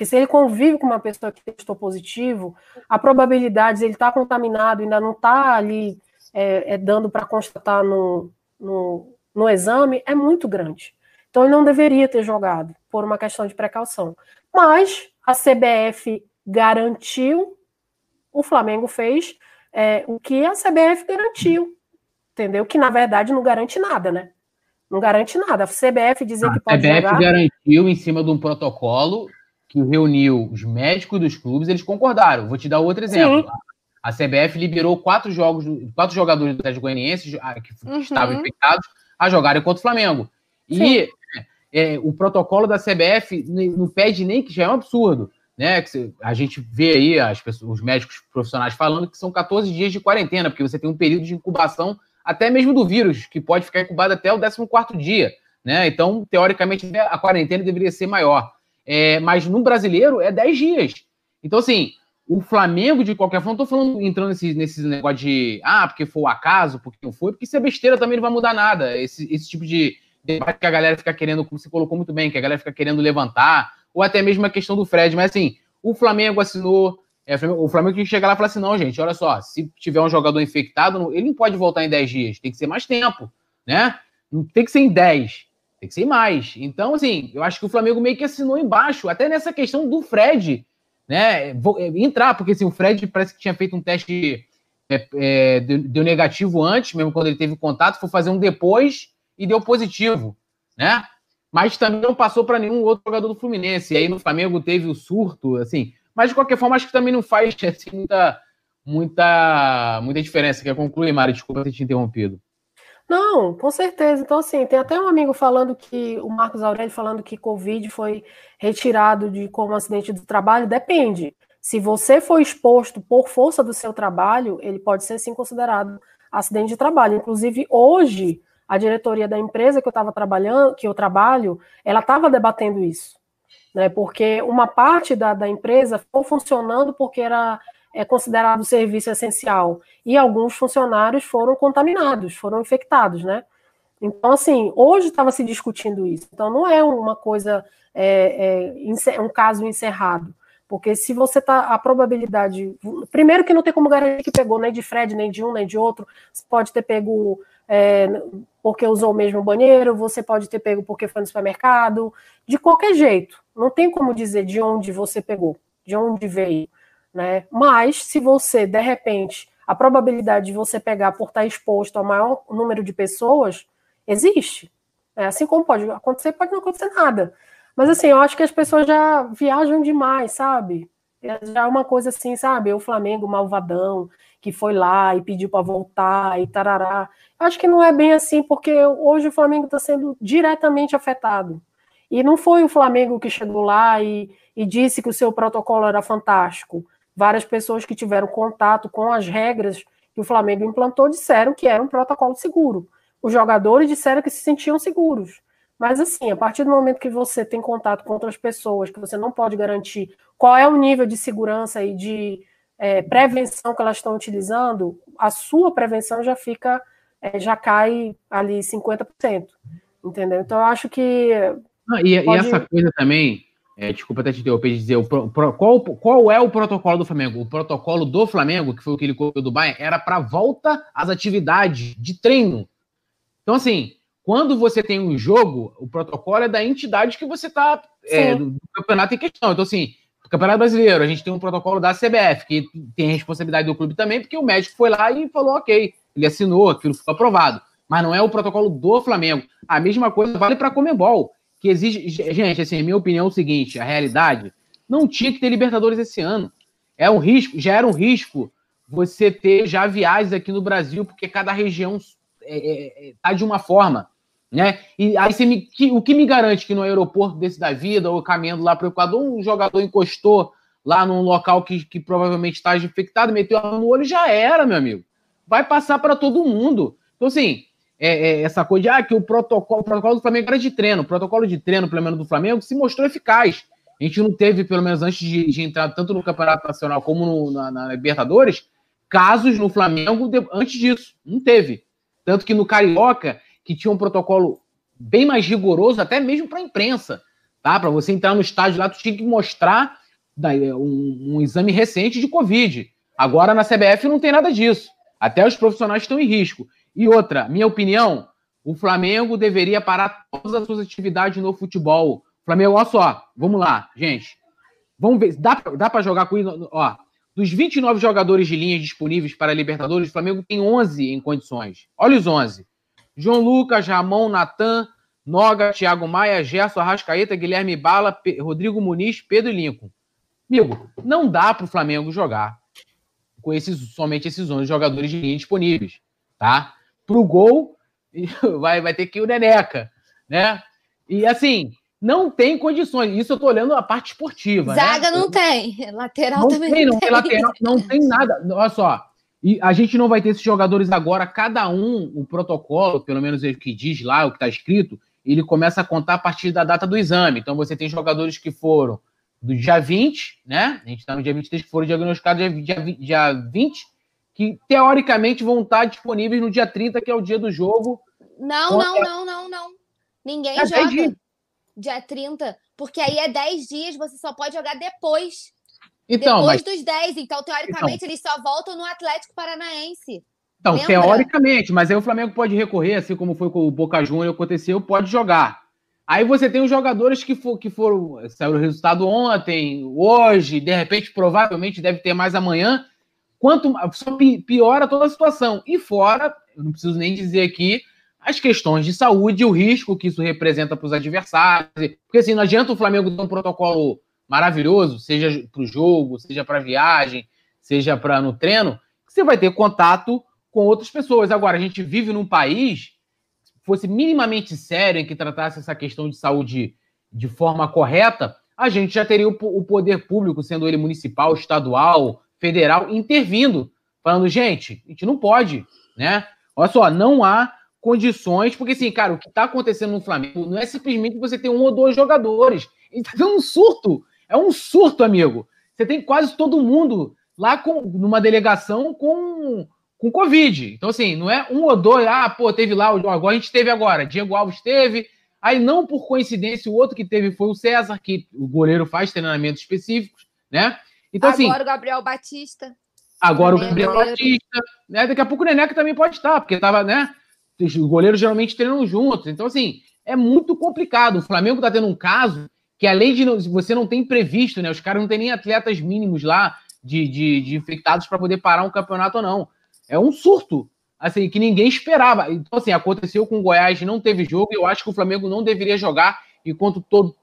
Porque se ele convive com uma pessoa que testou positivo, a probabilidade de ele estar tá contaminado, ainda não está ali é, é dando para constatar no, no, no exame é muito grande. Então ele não deveria ter jogado, por uma questão de precaução. Mas a CBF garantiu, o Flamengo fez é, o que a CBF garantiu, entendeu? Que na verdade não garante nada, né? Não garante nada. A CBF dizer que pode jogar... A CBF garantiu em cima de um protocolo que reuniu os médicos dos clubes, eles concordaram. Vou te dar outro exemplo. Sim. A CBF liberou quatro jogos, quatro jogadores do Atlético Goianiense que uhum. estavam infectados a jogarem contra o Flamengo. E é, o protocolo da CBF não pede nem que já é um absurdo, né? Que a gente vê aí as pessoas, os médicos profissionais falando que são 14 dias de quarentena, porque você tem um período de incubação até mesmo do vírus, que pode ficar incubado até o 14 dia, né? Então, teoricamente, a quarentena deveria ser maior. É, mas no brasileiro é 10 dias. Então, assim, o Flamengo, de qualquer forma, não tô falando, entrando nesse, nesse negócio de ah, porque foi o acaso, porque não foi, porque isso é besteira também não vai mudar nada. Esse, esse tipo de debate que a galera fica querendo, como você colocou muito bem, que a galera fica querendo levantar, ou até mesmo a questão do Fred, mas assim, o Flamengo assinou. É, o Flamengo tem que chegar lá e falar assim: não, gente, olha só, se tiver um jogador infectado, ele não pode voltar em 10 dias, tem que ser mais tempo, né? Não tem que ser em 10, tem que ser mais. Então, assim, eu acho que o Flamengo meio que assinou embaixo, até nessa questão do Fred né, é, entrar, porque assim, o Fred parece que tinha feito um teste, é, é, deu, negativo antes, mesmo quando ele teve contato, foi fazer um depois e deu positivo, né? Mas também não passou para nenhum outro jogador do Fluminense. E aí no Flamengo teve o surto, assim. Mas de qualquer forma, acho que também não faz assim, muita, muita, muita diferença. Quer concluir, Mari? Desculpa ter te interrompido. Não, com certeza. Então, assim, tem até um amigo falando que, o Marcos Aurélio falando que Covid foi retirado de como acidente do trabalho. Depende. Se você for exposto por força do seu trabalho, ele pode ser sim considerado acidente de trabalho. Inclusive, hoje, a diretoria da empresa que eu estava trabalhando, que eu trabalho, ela estava debatendo isso. né? Porque uma parte da, da empresa ficou funcionando porque era é considerado serviço essencial e alguns funcionários foram contaminados, foram infectados, né? Então, assim, hoje estava se discutindo isso. Então, não é uma coisa, é, é, um caso encerrado. Porque se você tá. A probabilidade. Primeiro que não tem como garantir que pegou nem de Fred, nem de um, nem de outro. Você pode ter pego é, porque usou o mesmo banheiro, você pode ter pego porque foi no supermercado. De qualquer jeito. Não tem como dizer de onde você pegou, de onde veio. Né? Mas, se você, de repente, a probabilidade de você pegar por estar exposto ao maior número de pessoas existe. É, assim como pode acontecer, pode não acontecer nada. Mas assim, eu acho que as pessoas já viajam demais, sabe? Já é uma coisa assim, sabe? O Flamengo malvadão, que foi lá e pediu para voltar e tarará. Acho que não é bem assim, porque hoje o Flamengo está sendo diretamente afetado. E não foi o Flamengo que chegou lá e, e disse que o seu protocolo era fantástico. Várias pessoas que tiveram contato com as regras que o Flamengo implantou disseram que era um protocolo seguro. Os jogadores disseram que se sentiam seguros. Mas assim, a partir do momento que você tem contato com outras pessoas, que você não pode garantir qual é o nível de segurança e de é, prevenção que elas estão utilizando, a sua prevenção já fica, é, já cai ali 50%. Entendeu? Então eu acho que. Ah, e, pode... e, essa coisa também, é, desculpa até te interromper de dizer, o pro, pro, qual, qual é o protocolo do Flamengo? O protocolo do Flamengo, que foi o que ele colocou do Bayern, era para volta às atividades de treino. Então, assim, quando você tem um jogo, o protocolo é da entidade que você está é, do, campeonato em questão. Então, assim, Campeonato Brasileiro, a gente tem um protocolo da CBF, que tem responsabilidade do clube também, porque o médico foi lá e falou, ok, ele assinou, aquilo ficou aprovado. Mas não é o protocolo do Flamengo. A mesma coisa vale para a Comembol, que exige. Gente, assim, minha opinião é o seguinte: a realidade não tinha que ter Libertadores esse ano. É um risco, já era um risco você ter já viagens aqui no Brasil, porque cada região é, é, é, tá de uma forma. Né? E aí você me, que, o que me garante que no aeroporto desse da vida, ou caminhando lá para o Equador, um jogador encostou lá num local que, que provavelmente está infectado, meteu a mão no olho, já era, meu amigo. Vai passar para todo mundo. Então, assim, é, é, essa coisa de ah, que o protocolo, o protocolo do Flamengo era de treino. O protocolo de treino, pelo menos do Flamengo, se mostrou eficaz. A gente não teve, pelo menos antes de, de entrar tanto no Campeonato Nacional como no, na, na, Libertadores, casos no Flamengo de, antes disso. Não teve. Tanto que no Carioca, que tinha um protocolo bem mais rigoroso, até mesmo para a imprensa. Tá? Para você entrar no estádio lá, tu tinha que mostrar um, um, exame recente de Covid. Agora na CBF não tem nada disso. Até os profissionais estão em risco. E outra, minha opinião, o Flamengo deveria parar todas as suas atividades no futebol. Flamengo, olha só, vamos lá, gente. Vamos ver, dá, dá para jogar com isso? Ó, dos 29 jogadores de linha disponíveis para a Libertadores, o Flamengo tem 11 em condições. Olha os 11. João Lucas, Ramon, Natan, Noga, Thiago Maia, Gerson, Arrascaeta, Guilherme Bala, P Rodrigo Muniz, Pedro e Lincoln. Amigo, não dá para o Flamengo jogar com esses, somente esses 11 jogadores de linha disponíveis, tá? Pro gol, vai, vai ter que ir o Neneca, né? E assim, não tem condições. Isso eu tô olhando a parte esportiva. Né? Zaga né? não tem. Lateral não também tem, não tem. Lateral, não tem nada. Olha só. E a gente não vai ter esses jogadores agora, cada um, o protocolo, pelo menos o que diz lá, o que está escrito, ele começa a contar a partir da data do exame. Então você tem jogadores que foram do dia 20, né? A gente está no dia 23, que foram diagnosticados dia, dia, dia 20, que teoricamente vão estar disponíveis no dia 30, que é o dia do jogo. Não, não, não, não, não. Ninguém é joga dia 30, porque aí é 10 dias, você só pode jogar depois. Então, Depois mas... dos 10, então, teoricamente, então... eles só voltam no Atlético Paranaense. Então, Lembra? teoricamente, mas aí o Flamengo pode recorrer, assim como foi com o Boca Juniors aconteceu, pode jogar. Aí você tem os jogadores que, for, que foram. Saiu o resultado ontem, hoje, de repente, provavelmente deve ter mais amanhã. Quanto só piora toda a situação. E fora, não preciso nem dizer aqui, as questões de saúde e o risco que isso representa para os adversários. Porque assim, não adianta o Flamengo ter um protocolo maravilhoso, seja para o jogo, seja para viagem, seja para no treino, você vai ter contato com outras pessoas. Agora, a gente vive num país fosse minimamente sério em que tratasse essa questão de saúde de forma correta, a gente já teria o poder público, sendo ele municipal, estadual, federal, intervindo, falando, gente, a gente não pode, né? Olha só, não há condições, porque assim, cara, o que está acontecendo no Flamengo não é simplesmente você ter um ou dois jogadores, Então, é um surto. É um surto, amigo. Você tem quase todo mundo lá com, numa delegação com, com Covid. Então, assim, não é um ou dois, ah, pô, teve lá, agora a gente teve agora, Diego Alves teve, aí não por coincidência o outro que teve foi o César, que o goleiro faz treinamentos específicos, né? Então, assim, agora assim, o Gabriel Batista. Agora o Gabriel goleiro. Batista, né? Daqui a pouco o Neneca também pode estar, porque tava, né? Os goleiros geralmente treinam juntos. Então, assim, é muito complicado. O Flamengo está tendo um caso que, além de não, você não tem previsto, né? Os caras não têm nem atletas mínimos lá de, de, de infectados para poder parar um campeonato ou não. É um surto, assim, que ninguém esperava. Então, assim, aconteceu com o Goiás, não teve jogo, e eu acho que o Flamengo não deveria jogar enquanto todo,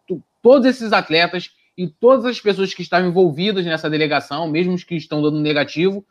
todos esses atletas e todas as pessoas que estavam envolvidas nessa delegação, mesmo os que estão dando negativo,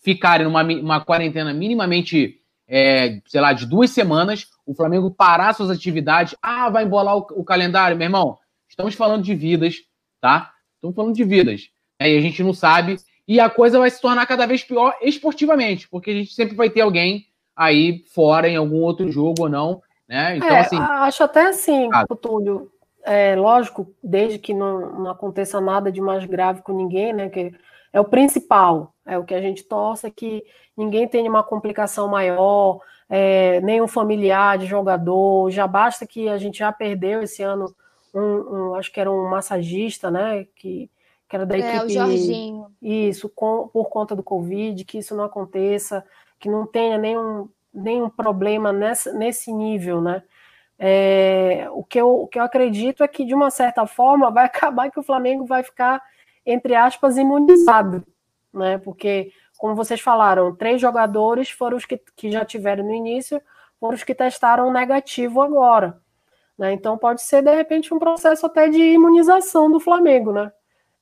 ficarem numa uma quarentena minimamente, é, sei lá, de duas semanas, o Flamengo parar suas atividades, ah, vai embolar o, o calendário, meu irmão. Estamos falando de vidas, tá? Estamos falando de vidas. Né? E a gente não sabe. E a coisa vai se tornar cada vez pior esportivamente, porque a gente sempre vai ter alguém aí fora em algum outro jogo ou não. Né? Então, é, assim. Acho até assim, ah, Túlio. É, lógico, desde que não, não, aconteça nada de mais grave com ninguém, né? Que é o principal, é o que a gente torce, é que ninguém tenha uma complicação maior, é, nenhum familiar de jogador, já basta que a gente já perdeu esse ano um, um acho que era um massagista, né? Que, que era da é, equipe. O Jorginho. Isso, com, por conta do Covid, que isso não aconteça, que não tenha nenhum, nenhum problema nessa, nesse nível, né? É, o, que eu, o que eu acredito é que, de uma certa forma, vai acabar que o Flamengo vai ficar, entre aspas, imunizado, né? Porque, como vocês falaram, três jogadores foram os que, que já tiveram no início, foram os que testaram negativo agora. Né? Então pode ser, de repente, um processo até de imunização do Flamengo, né?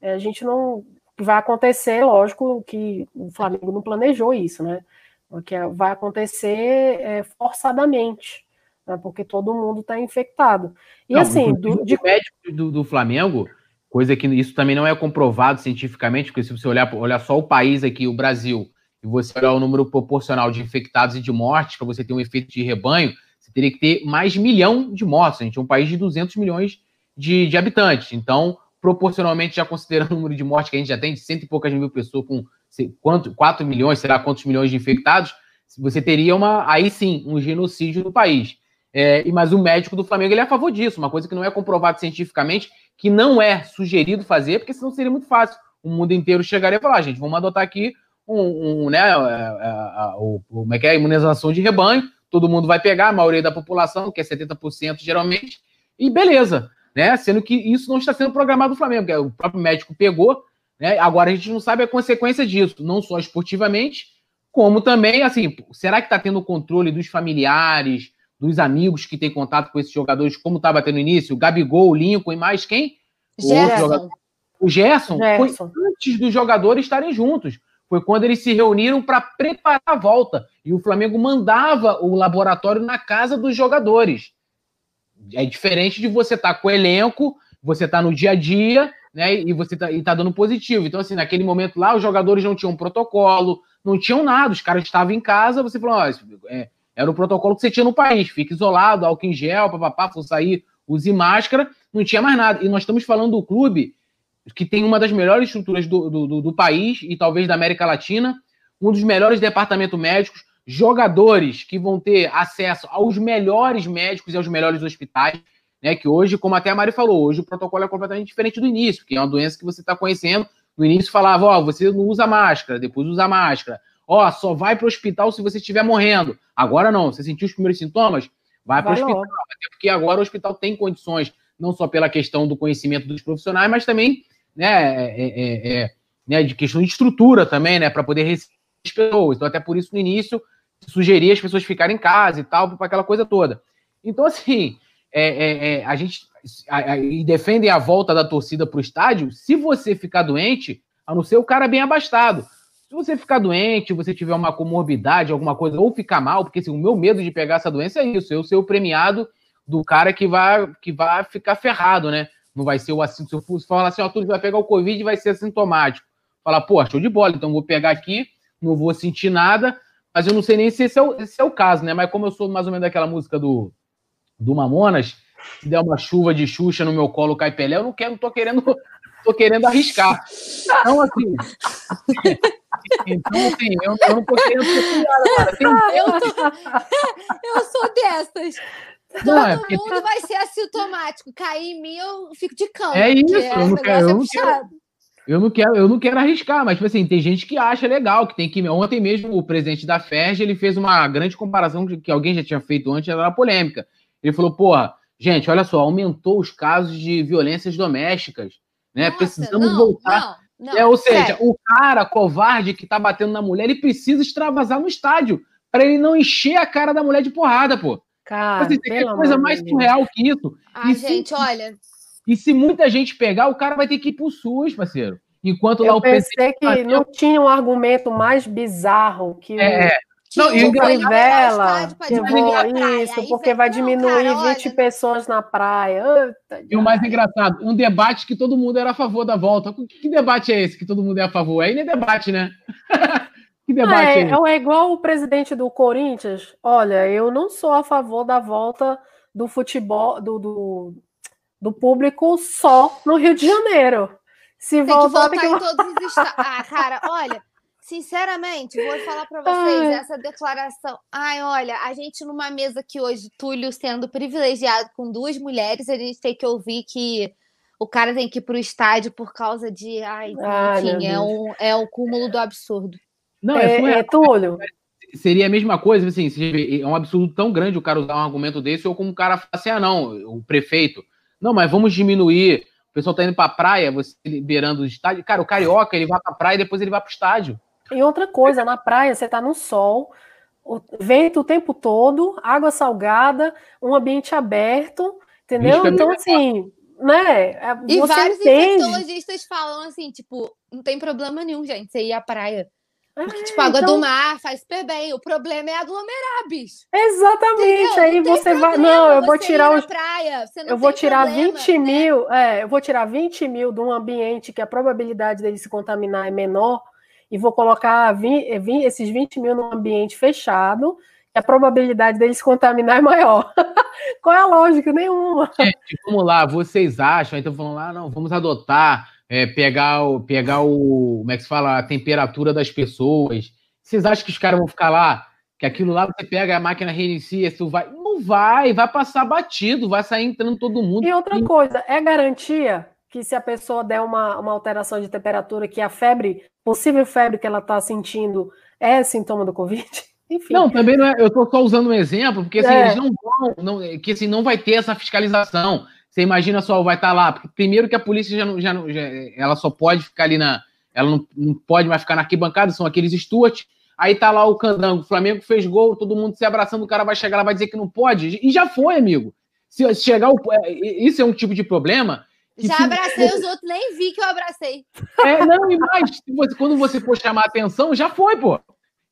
É, a gente não vai acontecer, lógico, que o Flamengo não planejou isso, né? Porque vai acontecer é, forçadamente, né? porque todo mundo está infectado. E não, assim, do, de... médico do, do, Flamengo, coisa que isso também não é comprovado cientificamente, porque se você olhar, olhar só o país aqui, o Brasil, e você olhar o número proporcional de infectados e de mortes, para você ter um efeito de rebanho, você teria que ter mais de milhão de mortos. A gente é um país de 200 milhões de, de habitantes. Então, proporcionalmente, já considerando o número de mortes que a gente já tem, de cento e poucas mil pessoas com quanto, 4 milhões, será quantos milhões de infectados, você teria uma, aí sim, um genocídio no país. É, mas o médico do Flamengo ele é a favor disso, uma coisa que não é comprovado cientificamente, que não é sugerido fazer, porque senão seria muito fácil. O mundo inteiro chegaria e falar, ah, gente, vamos adotar aqui um, um né, a, a, a, o, como é que é, a imunização de rebanho, todo mundo vai pegar, a maioria da população, que é 70% geralmente, e beleza né? Sendo que isso não está sendo programado no Flamengo, o próprio médico pegou, né? Agora a gente não sabe a consequência disso, não só esportivamente, como também, assim, será que está tendo controle dos familiares, dos amigos que têm contato com esses jogadores, como estava tendo no início? O Gabigol, o Lincoln e mais quem? Gerson. O Gerson, Gerson foi antes dos jogadores estarem juntos. Foi quando eles se reuniram para preparar a volta. E o Flamengo mandava o laboratório na casa dos jogadores. É diferente de você estar tá com o elenco, você está no dia a dia, né? E você está tá dando positivo. Então, assim, naquele momento lá, os jogadores não tinham protocolo, não tinham nada, os caras estavam em casa, você falou, ó, é, era o protocolo que você tinha no país, fica isolado, álcool em gel, papapá, for sair, use máscara, não tinha mais nada. E nós estamos falando do clube que tem uma das melhores estruturas do, do, do país e talvez da América Latina, um dos melhores departamentos médicos, jogadores que vão ter acesso aos melhores médicos e aos melhores hospitais, né? Que hoje, como até a Mari falou, hoje o protocolo é completamente diferente do início, porque é uma doença que você está conhecendo. No início falava, ó, oh, você não usa máscara, depois usa máscara. Ó, só vai para o hospital se você estiver morrendo. Agora não, você sentiu os primeiros sintomas? Vai para o hospital, até porque agora o hospital tem condições, não só pela questão do conhecimento dos profissionais, mas também, né, é, é, é, né de questão de estrutura também, né, para poder receber as pessoas. Então, até por isso, no início, sugerir as pessoas ficarem em casa e tal, para aquela coisa toda. Então, assim, é, é, é, a gente a, a, e defendem a volta da torcida para o estádio. Se você ficar doente, a não ser o cara bem abastado. Se você ficar doente, você tiver uma comorbidade, alguma coisa, ou ficar mal, porque assim, o meu medo de pegar essa doença é isso, eu ser o premiado do cara que vai, que vai ficar ferrado, né? Não vai ser o assim, se eu falar assim, ó, tu vai pegar o Covid e vai ser assintomático. Falar, pô, show de bola, então vou pegar aqui, não vou sentir nada, mas eu não sei nem se esse é o, esse é o caso, né? Mas como eu sou mais ou menos daquela música do, do Mamonas, se der uma chuva de Xuxa no meu colo cai Pelé, eu não quero, não tô querendo, tô querendo arriscar. Então, assim. Então, assim, eu, eu não tô querendo. Tem... Eu, tô... eu sou dessas. Todo não, é porque... mundo vai ser assintomático. Cair em mim, eu fico de cama. É isso, eu não quero. Eu não quero eu não quero, eu não quero arriscar, mas tipo assim, tem gente que acha legal, que tem que. Ontem mesmo o presidente da FERJ ele fez uma grande comparação que alguém já tinha feito antes, era polêmica. Ele falou, porra, gente, olha só, aumentou os casos de violências domésticas, né? Nossa, Precisamos não, voltar. Não, não, é, ou seja, sério. o cara covarde que tá batendo na mulher, ele precisa extravasar no estádio para ele não encher a cara da mulher de porrada, pô. Cara, assim, tem coisa mais surreal que isso. Ah, e gente, se... olha, e se muita gente pegar, o cara vai ter que ir pro SUS, parceiro. Enquanto eu lá o pensei que não tinha um argumento mais bizarro que é. Não, e o Garivela, que vou, isso, porque vai diminuir cara, 20 olha... pessoas na praia. e o mais engraçado, um debate que todo mundo era a favor da volta. Que, que debate é esse que todo mundo é a favor? Aí nem é debate, né? que debate é, é, é igual o presidente do Corinthians. Olha, eu não sou a favor da volta do futebol, do, do do público só no Rio de Janeiro. Se tem voltar, que voltar tem que... em todos os estados. Ah, cara, olha, sinceramente, vou falar para vocês essa declaração. Ai, olha, a gente numa mesa aqui hoje, Túlio sendo privilegiado com duas mulheres, a gente tem que ouvir que o cara tem que ir para o estádio por causa de. Ai, enfim, é um, é um cúmulo do absurdo. Não, é, é, é Túlio. Seria a mesma coisa, assim, é um absurdo tão grande o cara usar um argumento desse, ou como o cara fala assim, ah, não, o prefeito não, mas vamos diminuir. O pessoal tá indo pra praia, você liberando o estádio. Cara, o carioca, ele vai pra praia e depois ele vai pro estádio. E outra coisa, na praia você tá no sol, o vento o tempo todo, água salgada, um ambiente aberto, entendeu? Então, assim, né? É, e vários entende. infectologistas falam assim, tipo, não tem problema nenhum, gente, você ir à praia. Porque, tipo, água então... do mar faz super bem. O problema é aglomerar, bicho. Exatamente. Entendeu? Aí você vai. Não, eu vou tirar os. Praia, eu vou tirar problema, 20 né? mil. É, eu vou tirar 20 mil de um ambiente que a probabilidade dele se contaminar é menor e vou colocar 20, 20, esses 20 mil num ambiente fechado. A probabilidade dele se contaminar é maior. Qual é a lógica? Nenhuma. Gente, vamos lá, vocês acham? Então falando lá, ah, não, vamos adotar é, pegar, o, pegar o. Como é que se fala? A temperatura das pessoas. Vocês acham que os caras vão ficar lá? Que aquilo lá você pega, a máquina reinicia, isso vai. Não vai, vai passar batido, vai sair entrando todo mundo. E outra coisa, é garantia que se a pessoa der uma, uma alteração de temperatura, que a febre, possível febre que ela está sentindo, é sintoma do Covid? Enfim. Não, também não é. Eu estou só usando um exemplo, porque assim, é. eles não vão, não, que assim, não vai ter essa fiscalização. Você imagina só, vai estar tá lá, porque primeiro que a polícia já não, já, já ela só pode ficar ali na, ela não, não pode mais ficar na arquibancada, são aqueles Stuart. Aí tá lá o candango, o Flamengo fez gol, todo mundo se abraçando, o cara vai chegar lá, vai dizer que não pode. E já foi, amigo. Se chegar o, é, isso é um tipo de problema. Já abracei os outros, nem vi que eu abracei. É, não, e mais, quando você for chamar atenção, já foi, pô.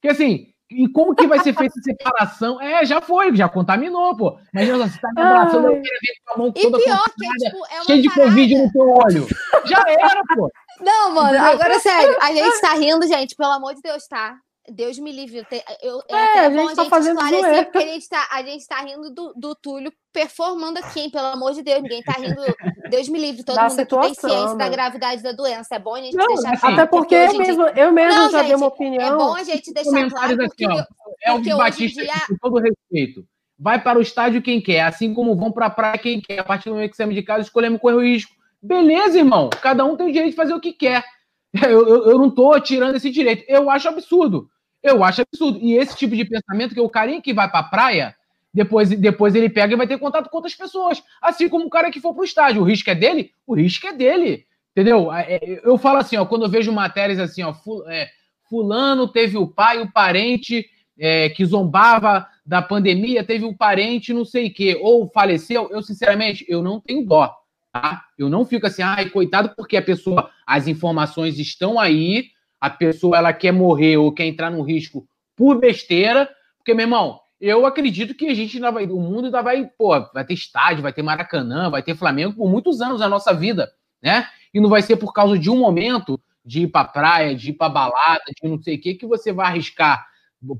Porque assim, e como que vai ser feita a separação? É, já foi, já contaminou, pô. Imagina, você tá me abraçando, eu quero ver com a mão toda pior que é, tipo, é cheia de parada. Covid no teu olho. Já era, pô. Não, mano, agora sério, a gente tá rindo, gente, pelo amor de Deus, tá? Deus me livre. Eu, é, é a gente tá fazendo esclarecer, porque a gente tá, a gente tá rindo do, do Túlio performando aqui, hein? Pelo amor de Deus, ninguém tá rindo. Deus me livre, todo da mundo situação, tem ciência da gravidade da doença. É bom a gente não, deixar claro. Até porque, porque eu, mesmo, eu mesmo não, já gente, dei uma opinião. É bom a gente deixar claro. Porque, ó, Elvis Batista, dia... com todo respeito. Vai para o estádio quem quer, assim como vão para a praia quem quer. A partir do momento que saímos de casa, escolhemos correr o risco. Beleza, irmão. Cada um tem o direito de fazer o que quer. Eu, eu, eu não tô tirando esse direito. Eu acho absurdo. Eu acho absurdo. E esse tipo de pensamento que o carinha que vai para a praia, depois, depois ele pega e vai ter contato com outras pessoas. Assim como o cara que for para o estádio. O risco é dele? O risco é dele. Entendeu? É, é, eu falo assim, ó, quando eu vejo matérias assim, ó, é, fulano teve o pai, o parente é, que zombava da pandemia, teve um parente não sei o quê, ou faleceu, eu sinceramente, eu não tenho dó, tá? Eu não fico assim, ai, coitado, porque a pessoa, as informações estão aí, a pessoa ela quer morrer ou quer entrar num risco por besteira, porque, meu irmão, eu acredito que a gente ainda vai, o mundo ainda vai, pô, vai ter estádio, vai ter Maracanã, vai ter Flamengo por muitos anos na nossa vida, né? E não vai ser por causa de um momento de ir pra praia, de ir pra balada, de não sei o que, que você vai arriscar,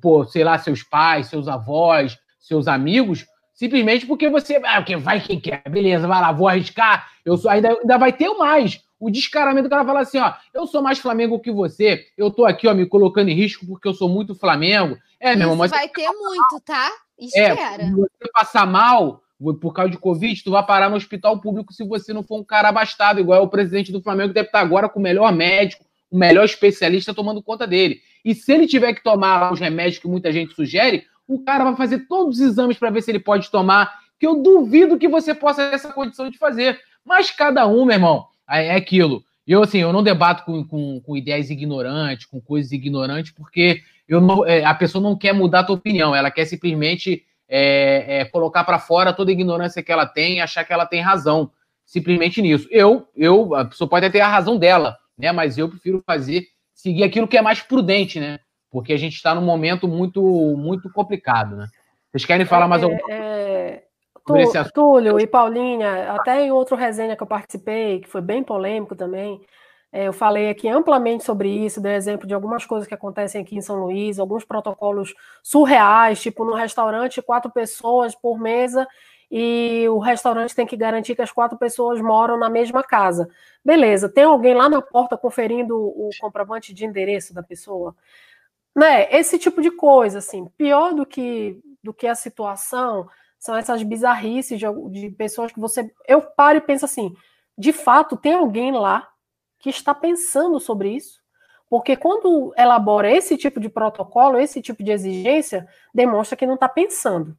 pô, sei lá, seus pais, seus avós, seus amigos, simplesmente porque você. Ah, vai quem quer, beleza, vai lá, vou arriscar. Eu sou, ainda, ainda vai ter mais. O descaramento do cara fala assim: ó, eu sou mais Flamengo que você, eu tô aqui, ó, me colocando em risco porque eu sou muito Flamengo. É, meu irmão, mas. vai ter muito, tá? Espera. É, se você passar mal por causa de Covid, tu vai parar no hospital público se você não for um cara abastado, igual é o presidente do Flamengo, que deve estar agora com o melhor médico, o melhor especialista tomando conta dele. E se ele tiver que tomar os remédios que muita gente sugere, o cara vai fazer todos os exames para ver se ele pode tomar, que eu duvido que você possa ter essa condição de fazer. Mas cada um, meu irmão, é aquilo. Eu, assim, eu não debato com, com, com ideias ignorantes, com coisas ignorantes, porque eu não, é, a pessoa não quer mudar a tua opinião, ela quer simplesmente é, é, colocar para fora toda a ignorância que ela tem e achar que ela tem razão. Simplesmente nisso. Eu, eu, a pessoa pode até ter a razão dela, né? Mas eu prefiro fazer, seguir aquilo que é mais prudente, né? Porque a gente está num momento muito, muito complicado, né? Vocês querem falar mais é, alguma coisa? É, Túlio e Paulinha, até em outro resenha que eu participei, que foi bem polêmico também, é, eu falei aqui amplamente sobre isso, dei exemplo de algumas coisas que acontecem aqui em São Luís, alguns protocolos surreais, tipo no restaurante, quatro pessoas por mesa e o restaurante tem que garantir que as quatro pessoas moram na mesma casa. Beleza, tem alguém lá na porta conferindo o comprovante de endereço da pessoa? Né? Esse tipo de coisa, assim, pior do que, do que a situação são essas bizarrices de, de pessoas que você. Eu paro e penso assim: de fato, tem alguém lá que está pensando sobre isso. Porque quando elabora esse tipo de protocolo, esse tipo de exigência, demonstra que não está pensando.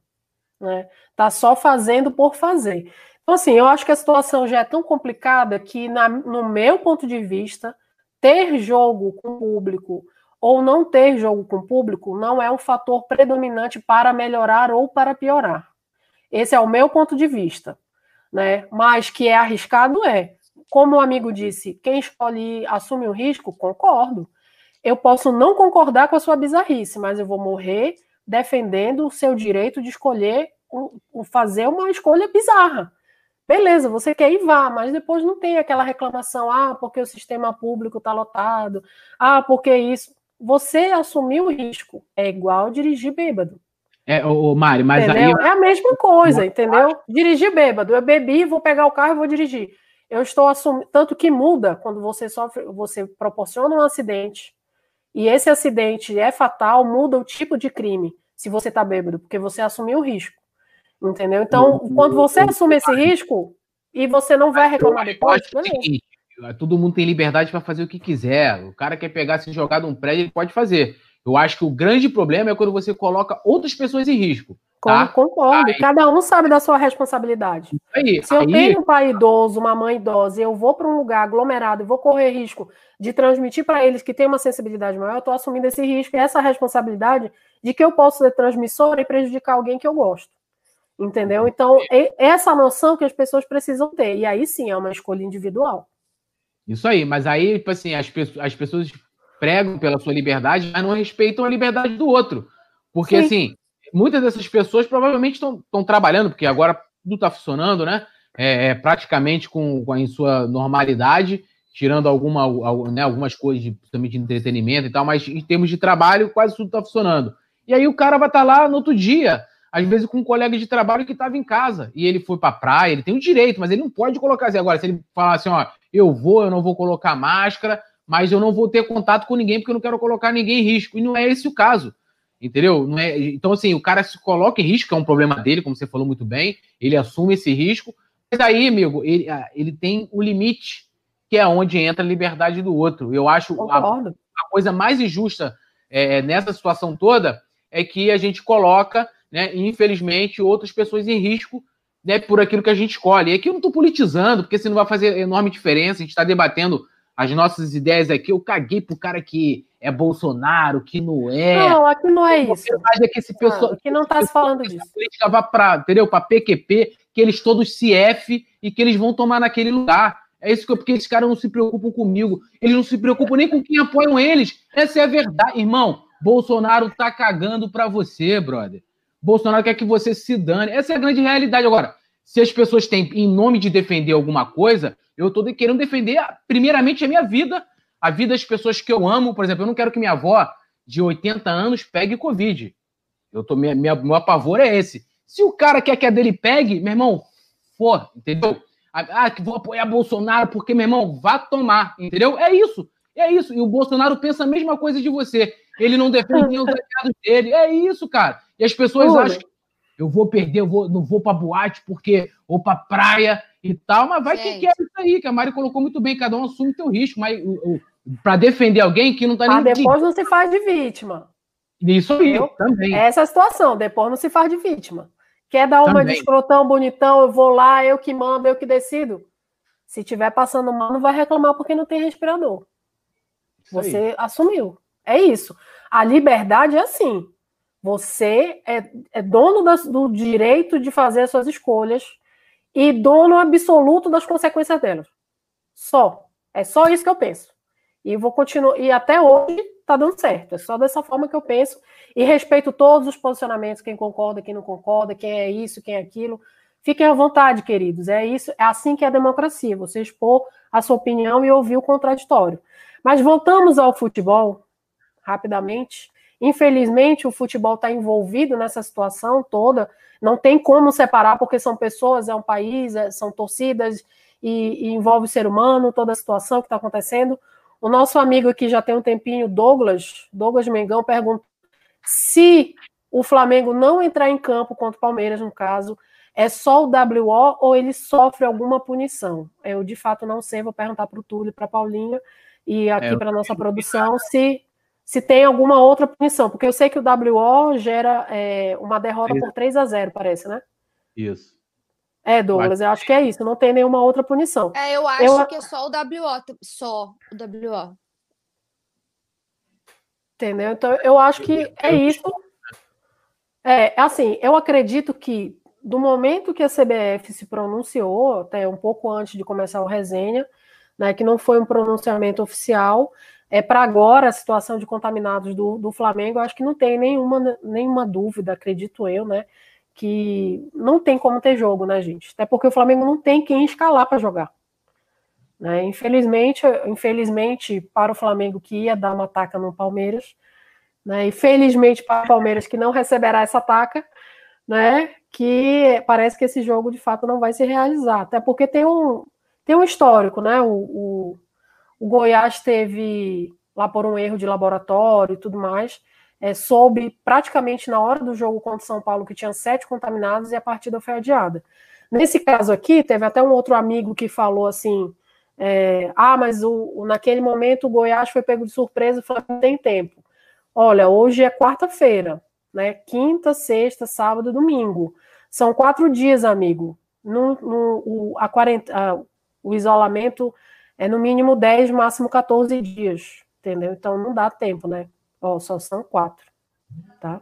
Né? Tá só fazendo por fazer. Então, assim, eu acho que a situação já é tão complicada que, na, no meu ponto de vista, ter jogo com público ou não ter jogo com público não é um fator predominante para melhorar ou para piorar. Esse é o meu ponto de vista. Né? Mas que é arriscado, é como o amigo disse, quem escolhe assume o risco, concordo. Eu posso não concordar com a sua bizarrice, mas eu vou morrer defendendo o seu direito de escolher, fazer uma escolha bizarra. Beleza, você quer ir vá, mas depois não tem aquela reclamação, ah, porque o sistema público está lotado, ah, porque isso. Você assumiu o risco. É igual dirigir bêbado. É, o Mário, mas entendeu? aí. É a mesma coisa, entendeu? Dirigir bêbado. Eu bebi, vou pegar o carro e vou dirigir eu estou assumindo. Tanto que muda quando você sofre, você proporciona um acidente e esse acidente é fatal, muda o tipo de crime se você está bêbado, porque você assumiu o risco. Entendeu? Então, quando você assume esse risco e você não vai reclamar depois, todo mundo tem liberdade para fazer o que quiser. O cara quer pegar, se jogar num prédio, ele pode fazer. Eu acho que o grande problema é quando você coloca outras pessoas em risco. Tá? Concordo. Aí, Cada um sabe da sua responsabilidade. Aí, Se eu aí, tenho um pai idoso, uma mãe idosa, e eu vou para um lugar aglomerado e vou correr risco de transmitir para eles que tem uma sensibilidade maior, eu estou assumindo esse risco e essa responsabilidade de que eu posso ser transmissora e prejudicar alguém que eu gosto. Entendeu? Então, é essa noção que as pessoas precisam ter. E aí sim é uma escolha individual. Isso aí, mas aí, tipo assim, as, pessoas, as pessoas pregam pela sua liberdade, mas não respeitam a liberdade do outro. Porque, sim. assim, muitas dessas pessoas provavelmente estão trabalhando, porque agora tudo está funcionando, né? É, é, praticamente com, com em sua normalidade, tirando alguma, né, algumas coisas de, também de entretenimento e tal, mas em termos de trabalho, quase tudo está funcionando. E aí o cara vai estar tá lá no outro dia, às vezes com um colega de trabalho que estava em casa, e ele foi para a praia, ele tem o direito, mas ele não pode colocar assim. Agora, se ele falar assim, ó, eu vou, eu não vou colocar máscara, mas eu não vou ter contato com ninguém porque eu não quero colocar ninguém em risco. E não é esse o caso. Entendeu? Não é, então, assim, o cara se coloca em risco, é um problema dele, como você falou muito bem, ele assume esse risco, mas aí, amigo, ele, ah, ele tem o limite, que é onde entra a liberdade do outro. Eu acho a, a, coisa mais injusta é, nessa situação toda é que a gente coloca, né, infelizmente, outras pessoas em risco né, por aquilo que a gente escolhe. E aqui eu não estou politizando, porque isso não vai fazer enorme diferença, a gente está debatendo as nossas ideias aqui. Eu caguei pro cara que é Bolsonaro, que não é. Não, aqui não é isso. É que esse pessoal, não, que não está se falando disso. A política vai para, entendeu? Para PQP, que eles todos se F e que eles vão tomar naquele lugar. É isso que eu, porque esses caras não se preocupam comigo. Eles não se preocupam nem com quem apoiam eles. Essa é a verdade, irmão. Bolsonaro tá cagando para você, brother. Bolsonaro quer que você se dane. Essa é a grande realidade. Agora, se as pessoas têm, em nome de defender alguma coisa, eu estou querendo defender, primeiramente, a minha vida a vida das pessoas que eu amo. Por exemplo, eu não quero que minha avó de 80 anos pegue Covid. Eu tô, minha, minha, meu apavor é esse. Se o cara quer que a dele pegue, meu irmão, for, entendeu? Ah, que vou apoiar Bolsonaro porque, meu irmão, vá tomar, entendeu? É isso, é isso. E o Bolsonaro pensa a mesma coisa de você. Ele não defende nem os aliados dele. É isso, cara. E as pessoas acham que eu vou perder, eu vou, não vou pra boate porque, ou pra praia e tal, mas vai Gente. que quer isso aí, que a Mari colocou muito bem, cada um assume o teu risco, mas para defender alguém que não tá nem. Mas depois não se faz de vítima. Isso aí, eu, também. Essa é a situação, depois não se faz de vítima. Quer dar uma também. de escrotão bonitão, eu vou lá, eu que mando, eu que decido. Se tiver passando mal, não vai reclamar porque não tem respirador. Isso Você aí. assumiu. É isso. A liberdade é assim. Você é, é dono das, do direito de fazer as suas escolhas e dono absoluto das consequências delas. Só. É só isso que eu penso. E vou continuar. E até hoje está dando certo. É só dessa forma que eu penso. E respeito todos os posicionamentos, quem concorda, quem não concorda, quem é isso, quem é aquilo. Fiquem à vontade, queridos. É isso, é assim que é a democracia. Você expor a sua opinião e ouvir o contraditório. Mas voltamos ao futebol, rapidamente. Infelizmente, o futebol está envolvido nessa situação toda. Não tem como separar, porque são pessoas, é um país, é, são torcidas e, e envolve o ser humano, toda a situação que está acontecendo. O nosso amigo aqui já tem um tempinho, Douglas, Douglas Mengão, pergunta se o Flamengo não entrar em campo contra o Palmeiras, no caso, é só o WO ou ele sofre alguma punição? Eu, de fato, não sei, vou perguntar para o Túlio e para a Paulinha e aqui é, para a nossa produção se, se tem alguma outra punição, porque eu sei que o WO gera é, uma derrota por 3 a 0 parece, né? Isso. É, Douglas, eu acho que é isso, não tem nenhuma outra punição. É, eu acho eu... que é só o WO, só o WO. Entendeu? Então, eu acho que é isso. É, assim, eu acredito que do momento que a CBF se pronunciou, até um pouco antes de começar o resenha, né, que não foi um pronunciamento oficial, é para agora a situação de contaminados do, do Flamengo, acho que não tem nenhuma, nenhuma dúvida, acredito eu, né? que não tem como ter jogo, né, gente? Até porque o Flamengo não tem quem escalar para jogar. Né? Infelizmente, infelizmente para o Flamengo que ia dar uma ataca no Palmeiras, né? E felizmente para o Palmeiras que não receberá essa ataca, né? Que parece que esse jogo de fato não vai se realizar, até porque tem um tem um histórico, né? O, o, o Goiás teve lá por um erro de laboratório e tudo mais, é, soube praticamente na hora do jogo contra o São Paulo que tinha sete contaminados e a partida foi adiada. Nesse caso aqui, teve até um outro amigo que falou assim: é, ah, mas o, naquele momento o Goiás foi pego de surpresa e falou que tem tempo. Olha, hoje é quarta-feira, né? Quinta, sexta, sábado, domingo. São quatro dias, amigo. No, no o, a quarenta, o isolamento é no mínimo 10, máximo 14 dias, entendeu? Então não dá tempo, né? Ó, só são quatro, tá?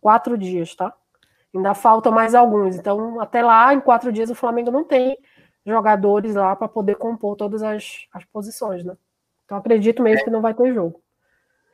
Quatro dias, tá? Ainda faltam mais alguns. Então, até lá, em quatro dias, o Flamengo não tem jogadores lá para poder compor todas as, as posições, né? Então, acredito mesmo que não vai ter jogo.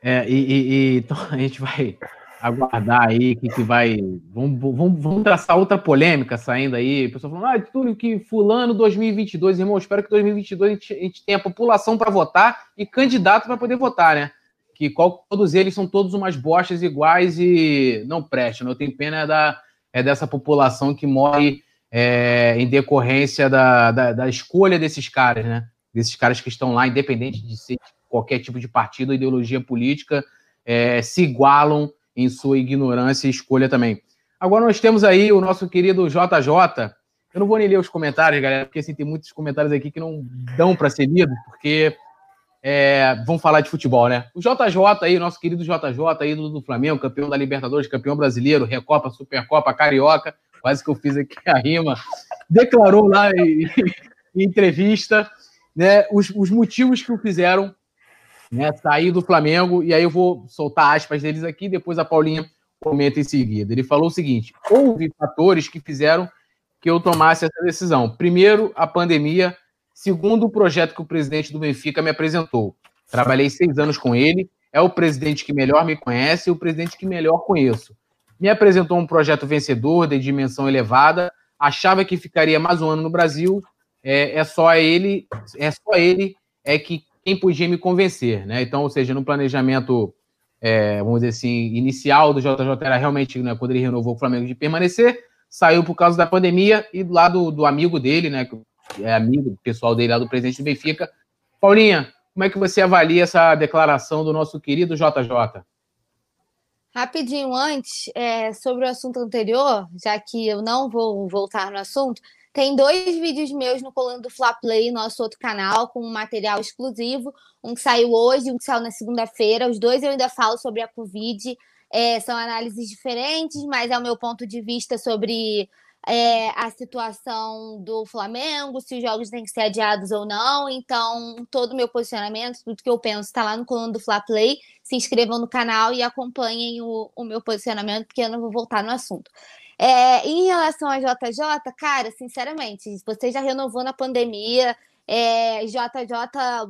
É, e, e, e então a gente vai aguardar aí que, que vai. Vamos, vamos, vamos traçar outra polêmica saindo aí. O pessoal falando, ah, tudo que Fulano 2022, irmão, espero que 2022 a gente, a gente tenha população para votar e candidato para poder votar, né? que qual, todos eles são todos umas bostas iguais e não prestam. Eu tenho pena é, da, é dessa população que morre é, em decorrência da, da, da, escolha desses caras, né? Desses caras que estão lá, independente de ser qualquer tipo de partido ou ideologia política, é, se igualam em sua ignorância e escolha também. Agora nós temos aí o nosso querido JJ. Eu não vou nem ler os comentários, galera, porque assim, tem muitos comentários aqui que não dão para ser lidos, porque é, vamos falar de futebol, né? O JJ aí, nosso querido JJ, ídolo do Flamengo, campeão da Libertadores, campeão brasileiro, Recopa, Supercopa, Carioca, quase que eu fiz aqui a rima, declarou lá em, em entrevista né, os, os, motivos que o fizeram né, sair do Flamengo, e aí eu vou soltar aspas deles aqui, depois a Paulinha comenta em seguida. Ele falou o seguinte: houve fatores que fizeram que eu tomasse essa decisão. Primeiro, a pandemia Segundo o projeto que o presidente do Benfica me apresentou. Trabalhei seis anos com ele, é o presidente que melhor me conhece e o presidente que melhor conheço. Me apresentou um projeto vencedor, de dimensão elevada, achava que ficaria mais um ano no Brasil, é, é só ele, é só ele é que quem podia me convencer, né? Então, ou seja, no planejamento, é, vamos dizer assim, inicial do JJ era realmente né, quando ele renovou o Flamengo de permanecer, saiu por causa da pandemia e do lado do amigo dele, né? Que é amigo pessoal dele lá do presidente do Benfica. Paulinha, como é que você avalia essa declaração do nosso querido JJ? Rapidinho antes, é, sobre o assunto anterior, já que eu não vou voltar no assunto, tem dois vídeos meus no colando do Fla Play, nosso outro canal, com um material exclusivo. Um que saiu hoje, um que saiu na segunda-feira. Os dois eu ainda falo sobre a Covid. É, são análises diferentes, mas é o meu ponto de vista sobre é, a situação do Flamengo, se os jogos têm que ser adiados ou não. Então, todo o meu posicionamento, tudo que eu penso, está lá no coluna do Fla Play. Se inscrevam no canal e acompanhem o, o meu posicionamento, porque eu não vou voltar no assunto. É, em relação a JJ, cara, sinceramente, você já renovou na pandemia. É, JJ,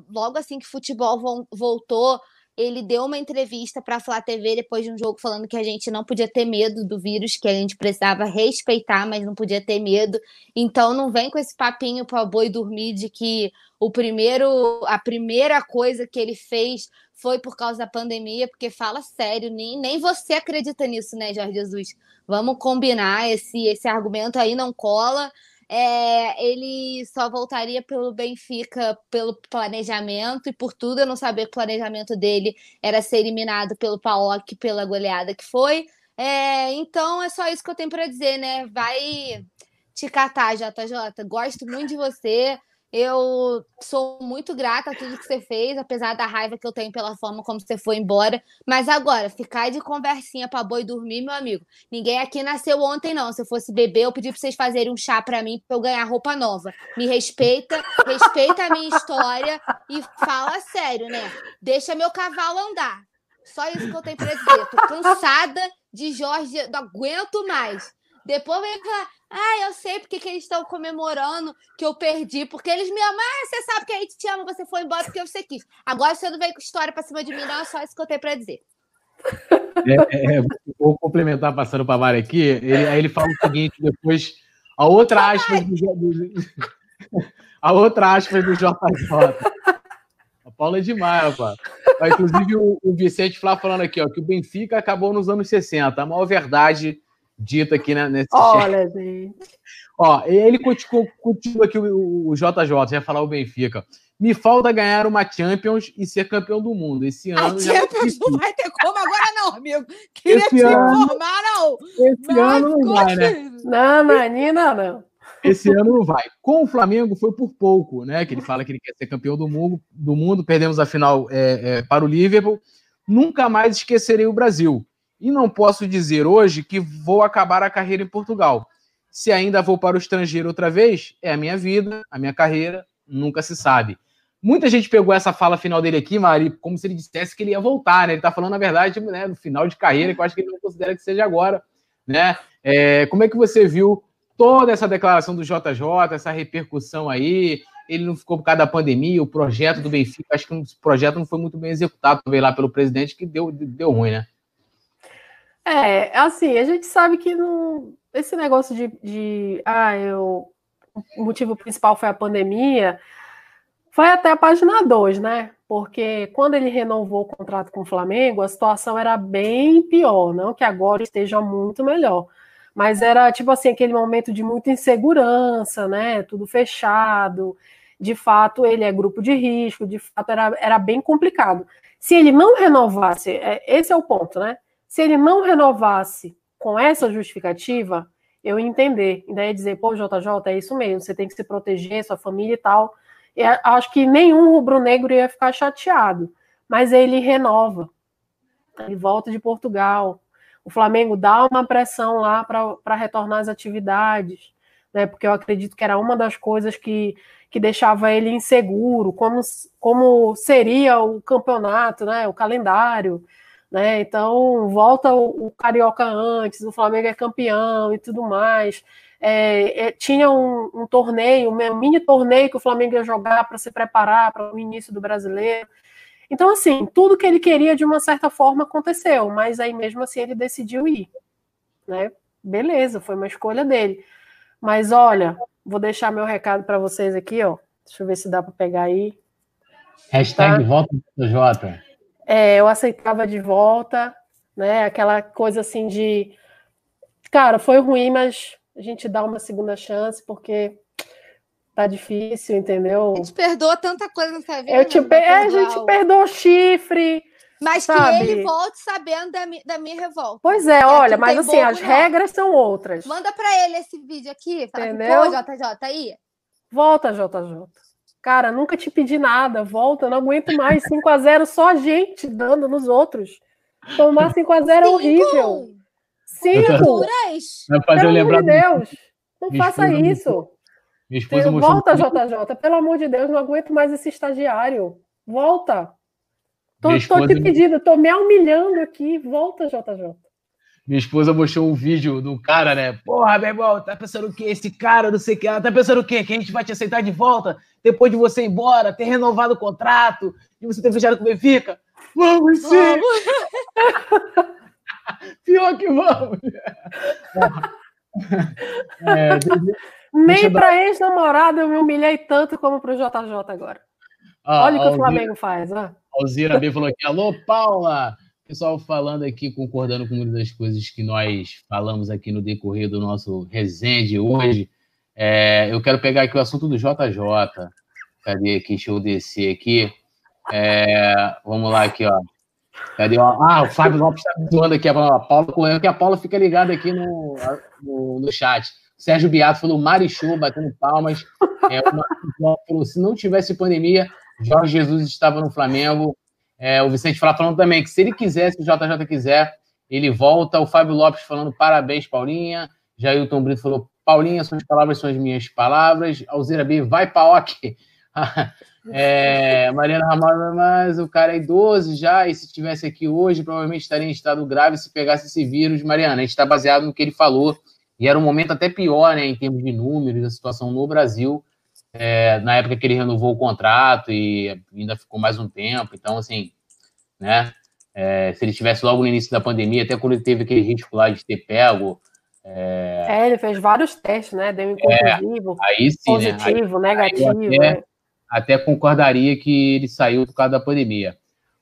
logo assim que futebol voltou, ele deu uma entrevista para a Flá TV depois de um jogo falando que a gente não podia ter medo do vírus, que a gente precisava respeitar, mas não podia ter medo. Então não vem com esse papinho para boi dormir de que o primeiro, a primeira coisa que ele fez foi por causa da pandemia, porque fala sério, nem, nem você acredita nisso, né, Jorge Jesus? Vamos combinar, esse, esse argumento aí não cola é, ele só voltaria pelo Benfica pelo planejamento e por tudo eu não sabia que o planejamento dele era ser eliminado pelo Paok pela goleada que foi. É, então é só isso que eu tenho para dizer, né? Vai te catar, JJ. Gosto muito de você. Eu sou muito grata a tudo que você fez, apesar da raiva que eu tenho pela forma como você foi embora. Mas agora, ficar de conversinha para boi dormir, meu amigo. Ninguém aqui nasceu ontem, não. Se eu fosse bebê, eu pedi para vocês fazerem um chá para mim para eu ganhar roupa nova. Me respeita, respeita a minha história e fala sério, né? Deixa meu cavalo andar. Só isso que eu tenho para dizer. Tô cansada de Jorge, não aguento mais. Depois vem falar, ah, eu sei porque que eles estão comemorando que eu perdi, porque eles me amam. Ah, você sabe que a gente te ama, você foi embora porque você quis. Agora você não vem com história pra cima de mim, não, é só isso que eu tenho pra dizer. É, é, vou complementar passando para Mari aqui. Ele, aí ele fala o seguinte: depois, a outra aspas do, do, a outra aspas do JJ. A Paula é demais, rapaz. Inclusive, o, o Vicente Flá falando aqui, ó, que o Benfica acabou nos anos 60. A maior verdade dito aqui né, nesse Olha, chat. gente. Ó, ele continua, continua aqui o, o JJ, já falar o Benfica. Me falta ganhar uma Champions e ser campeão do mundo. Esse ano. A Champions não vai ter como agora, não, amigo. Queria esse te ano, informar, não. Esse Mas ano não vai, né? Não, Manina, não. Esse ano não vai. Com o Flamengo foi por pouco, né? Que ele fala que ele quer ser campeão do mundo, do mundo. perdemos a final é, é, para o Liverpool. Nunca mais esquecerei o Brasil. E não posso dizer hoje que vou acabar a carreira em Portugal. Se ainda vou para o estrangeiro outra vez, é a minha vida, a minha carreira, nunca se sabe. Muita gente pegou essa fala final dele aqui, Mari, como se ele dissesse que ele ia voltar, né? Ele está falando, na verdade, né, no final de carreira, que eu acho que ele não considera que seja agora, né? É, como é que você viu toda essa declaração do JJ, essa repercussão aí? Ele não ficou por causa da pandemia, o projeto do Benfica, acho que o projeto não foi muito bem executado, veio lá pelo presidente, que deu, deu ruim, né? É, assim, a gente sabe que não, esse negócio de, de ah, eu, o motivo principal foi a pandemia, foi até a página 2, né? Porque quando ele renovou o contrato com o Flamengo, a situação era bem pior, não que agora esteja muito melhor. Mas era tipo assim, aquele momento de muita insegurança, né? Tudo fechado. De fato, ele é grupo de risco, de fato, era, era bem complicado. Se ele não renovasse, é, esse é o ponto, né? Se ele não renovasse com essa justificativa, eu entender. E daí dizer, pô, JJ, é isso mesmo, você tem que se proteger, sua família e tal. E acho que nenhum rubro-negro ia ficar chateado. Mas ele renova. Ele volta de Portugal. O Flamengo dá uma pressão lá para retornar às atividades, né? Porque eu acredito que era uma das coisas que, que deixava ele inseguro, como, como seria o campeonato, né? O calendário né? Então volta o, o, Carioca antes, o Flamengo é campeão e tudo mais. É, é, tinha um, um, torneio, um mini torneio que o Flamengo ia jogar para se preparar para o início do brasileiro. Então, assim, tudo que ele queria de uma certa forma aconteceu, mas aí mesmo assim ele decidiu ir. Né? Beleza, foi uma escolha dele. Mas olha, vou deixar meu recado para vocês aqui, ó. Deixa eu ver se dá para pegar aí. Hashtag tá? volta do Jota é, eu aceitava de volta, né? Aquela coisa assim de, cara, foi ruim, mas a gente dá uma segunda chance, porque tá difícil, entendeu? A gente perdoa tanta coisa nessa vida. Eu te né? é, a gente perdoa o chifre. Mas sabe? que ele volte sabendo da, da minha revolta. Pois é, olha, mas assim, as não. regras são outras. Manda para ele esse vídeo aqui. Fala Entendeu? Pô, JJ, aí. Volta, JJ. Cara, nunca te pedi nada. Volta, não aguento mais. 5x0 só a gente dando nos outros. Tomar 5x0 é horrível. Cinco! Vai fazer Pelo amor de Deus. Não faça isso. Minha esposa Volta, JJ. Pelo amor de Deus, não aguento mais esse estagiário. Volta. Tô, esposa... tô te pedindo, tô me humilhando aqui. Volta, JJ. Minha esposa mostrou um vídeo do cara, né? Porra, meu irmão, tá pensando o quê? Esse cara, não sei o que. Ela tá pensando o quê? Que a gente vai te aceitar de volta depois de você ir embora, ter renovado o contrato, de você ter fechado com o Benfica? Vamos sim! Vamos. Pior que vamos! É, Nem para dar... ex-namorado eu me humilhei tanto como para o JJ agora. Ah, Olha o que o Flamengo faz. Ah. Alzira B falou aqui: Alô, Paula! Pessoal falando aqui, concordando com muitas das coisas que nós falamos aqui no decorrer do nosso resenha de hoje. É, eu quero pegar aqui o assunto do JJ. Cadê aqui? Deixa eu descer aqui. É, vamos lá aqui, ó. Cadê? Ah, o Fábio Lopes está zoando aqui a Paula Coelho, que a Paula fica ligada aqui no, no, no chat. Sérgio Beato falou Marichou, batendo palmas. É, falou, se não tivesse pandemia, Jorge Jesus estava no Flamengo. É, o Vicente Flá falando também que se ele quiser, se o JJ quiser, ele volta. O Fábio Lopes falando parabéns, Paulinha. Jailton Brito falou, Paulinha, suas palavras são as minhas palavras. Alzira B, vai pra ok. é, Mariana Ramalho, mas o cara é idoso já, e se estivesse aqui hoje, provavelmente estaria em estado grave se pegasse esse vírus. Mariana, a gente está baseado no que ele falou, e era um momento até pior, né, em termos de números, da situação no Brasil é, na época que ele renovou o contrato e ainda ficou mais um tempo. Então, assim, né? É, se ele estivesse logo no início da pandemia, até quando ele teve aquele risco lá de ter pego. É, é ele fez vários testes, né? Deu inconclusivo, é, aí sim, né? positivo, né? aí, negativo. Aí até, até concordaria que ele saiu por causa da pandemia.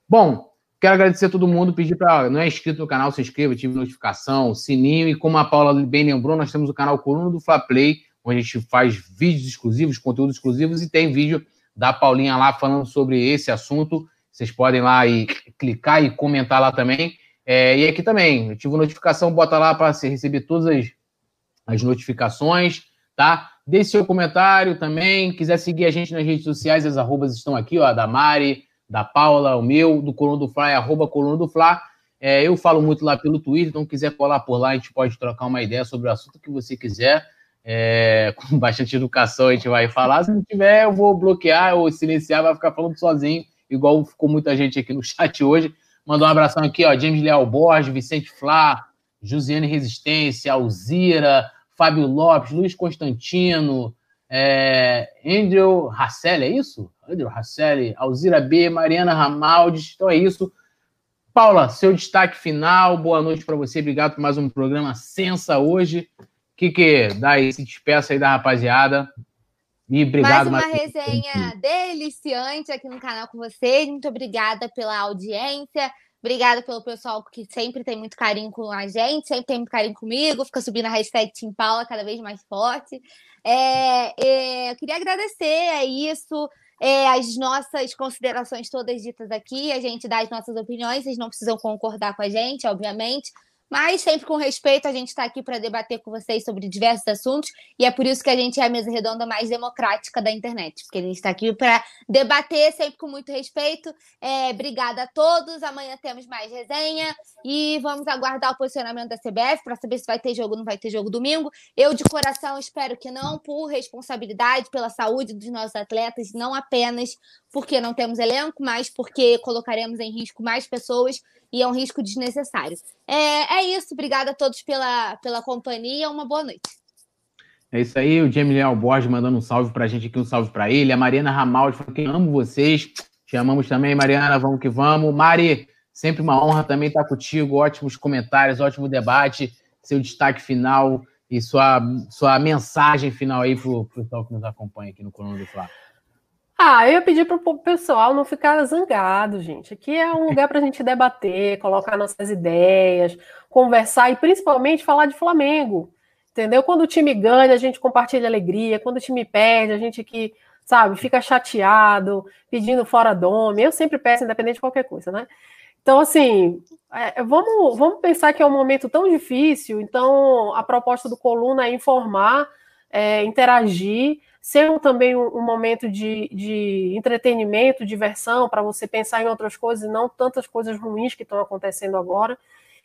Bom, quero agradecer a todo mundo, pedir para não é inscrito no canal, se inscreva, ative notificação, sininho, e como a Paula bem lembrou, nós temos o canal Coluna do Fla Play, onde a gente faz vídeos exclusivos, conteúdos exclusivos, e tem vídeo da Paulinha lá falando sobre esse assunto. Vocês podem lá e clicar e comentar lá também. É, e aqui também, ativo notificação, bota lá para receber todas as, as notificações, tá? Deixe seu comentário também. Quiser seguir a gente nas redes sociais, as arrobas estão aqui, ó, da Mari, da Paula, o meu, do Coluna do Fla, é arroba Coluna do Fla. É, eu falo muito lá pelo Twitter, então quiser colar por lá, a gente pode trocar uma ideia sobre o assunto que você quiser é, com bastante educação a gente vai falar. Se não tiver, eu vou bloquear ou silenciar, vai ficar falando sozinho, igual ficou muita gente aqui no chat hoje. Mandar um abração aqui, ó, James Leal Borges, Vicente Flá, Josiane Resistência, Alzira, Fábio Lopes, Luiz Constantino, é, Andrew Rasselli, é isso? Andrew Rasselli, Alzira B, Mariana Ramaldes, então é isso. Paula, seu destaque final, boa noite para você, obrigado por mais um programa Sensa hoje que que dá aí, se despeça aí da rapaziada. E obrigado. Mais uma mais... resenha deliciante aqui no canal com vocês. Muito obrigada pela audiência. Obrigada pelo pessoal que sempre tem muito carinho com a gente, sempre tem muito carinho comigo, fica subindo a hashtag Tim Paula cada vez mais forte. É, é, eu queria agradecer é isso, é, as nossas considerações todas ditas aqui, a gente dá as nossas opiniões, vocês não precisam concordar com a gente, obviamente, mas sempre com respeito, a gente está aqui para debater com vocês sobre diversos assuntos, e é por isso que a gente é a mesa redonda mais democrática da internet, porque a gente está aqui para debater sempre com muito respeito. É, obrigada a todos. Amanhã temos mais resenha e vamos aguardar o posicionamento da CBF para saber se vai ter jogo ou não vai ter jogo domingo. Eu, de coração, espero que não, por responsabilidade, pela saúde dos nossos atletas, não apenas porque não temos elenco, mas porque colocaremos em risco mais pessoas e é um risco desnecessário. É, é isso, obrigada a todos pela, pela companhia, uma boa noite. É isso aí, o Jamie Leal Borges mandando um salve pra gente aqui, um salve pra ele. A Mariana Ramaldi falou que amo vocês. Te amamos também, Mariana, vamos que vamos. Mari, sempre uma honra também estar contigo. Ótimos comentários, ótimo debate. Seu destaque final e sua, sua mensagem final aí pro, pro pessoal que nos acompanha aqui no Coluna do Flávio. Ah, eu ia pedir para o pessoal não ficar zangado, gente. Aqui é um lugar para a gente debater, colocar nossas ideias, conversar e principalmente falar de Flamengo. Entendeu? Quando o time ganha, a gente compartilha alegria. Quando o time perde, a gente que, sabe, fica chateado, pedindo fora dome. Eu sempre peço, independente de qualquer coisa, né? Então, assim, é, vamos, vamos pensar que é um momento tão difícil. Então, a proposta do Coluna é informar, é, interagir, ser também um, um momento de, de, entretenimento, diversão, para você pensar em outras coisas e não tantas coisas ruins que estão acontecendo agora.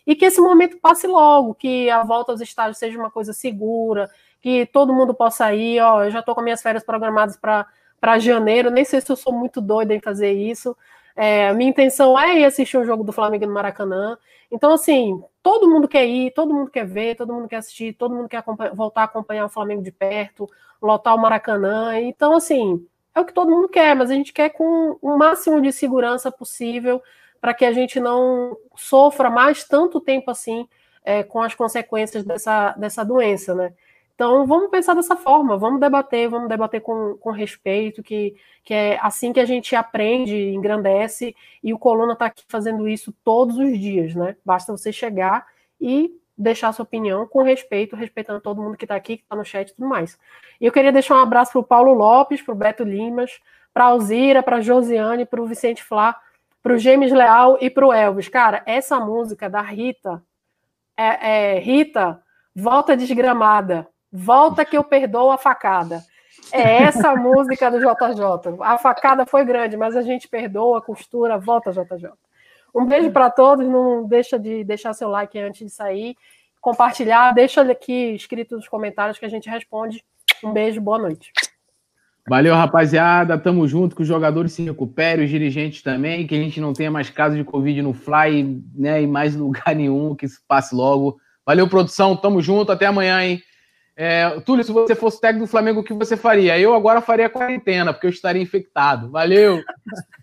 E que esse momento passe logo, que a volta aos estádios seja uma coisa segura, que todo mundo possa ir. Ó, eu já estou com minhas férias programadas para janeiro, nem sei se eu sou muito doida em fazer isso. É, minha intenção é ir assistir um jogo do Flamengo no Maracanã. Então, assim, todo mundo quer ir, todo mundo quer ver, todo mundo quer assistir, todo mundo quer voltar a acompanhar o Flamengo de perto, lotar o Maracanã. Então, assim, é o que todo mundo quer, mas a gente quer com o máximo de segurança possível para que a gente não sofra mais tanto tempo assim é, com as consequências dessa, dessa doença, né? Então, vamos pensar dessa forma, vamos debater, vamos debater com, com respeito, que, que é assim que a gente aprende, engrandece, e o Coluna está aqui fazendo isso todos os dias, né? Basta você chegar e deixar sua opinião com respeito, respeitando todo mundo que está aqui, que está no chat e tudo mais. E eu queria deixar um abraço para o Paulo Lopes, para o Beto Limas, para a Alzira, para a Josiane, para o Vicente Flá, para o James Leal e para o Elvis. Cara, essa música da Rita, é, é, Rita, volta desgramada. Volta que eu perdoo a facada. É essa a música do JJ. A facada foi grande, mas a gente perdoa, costura, volta JJ. Um beijo para todos, não deixa de deixar seu like antes de sair, compartilhar, deixa aqui escrito nos comentários que a gente responde. Um beijo, boa noite. Valeu, rapaziada. Tamo junto, que os jogadores se recuperem, os dirigentes também, que a gente não tenha mais casos de Covid no Fly, né, em mais lugar nenhum, que isso passe logo. Valeu, produção. Tamo junto. Até amanhã, hein? É, Túlio, se você fosse técnico do Flamengo, o que você faria? Eu agora faria quarentena, porque eu estaria infectado. Valeu!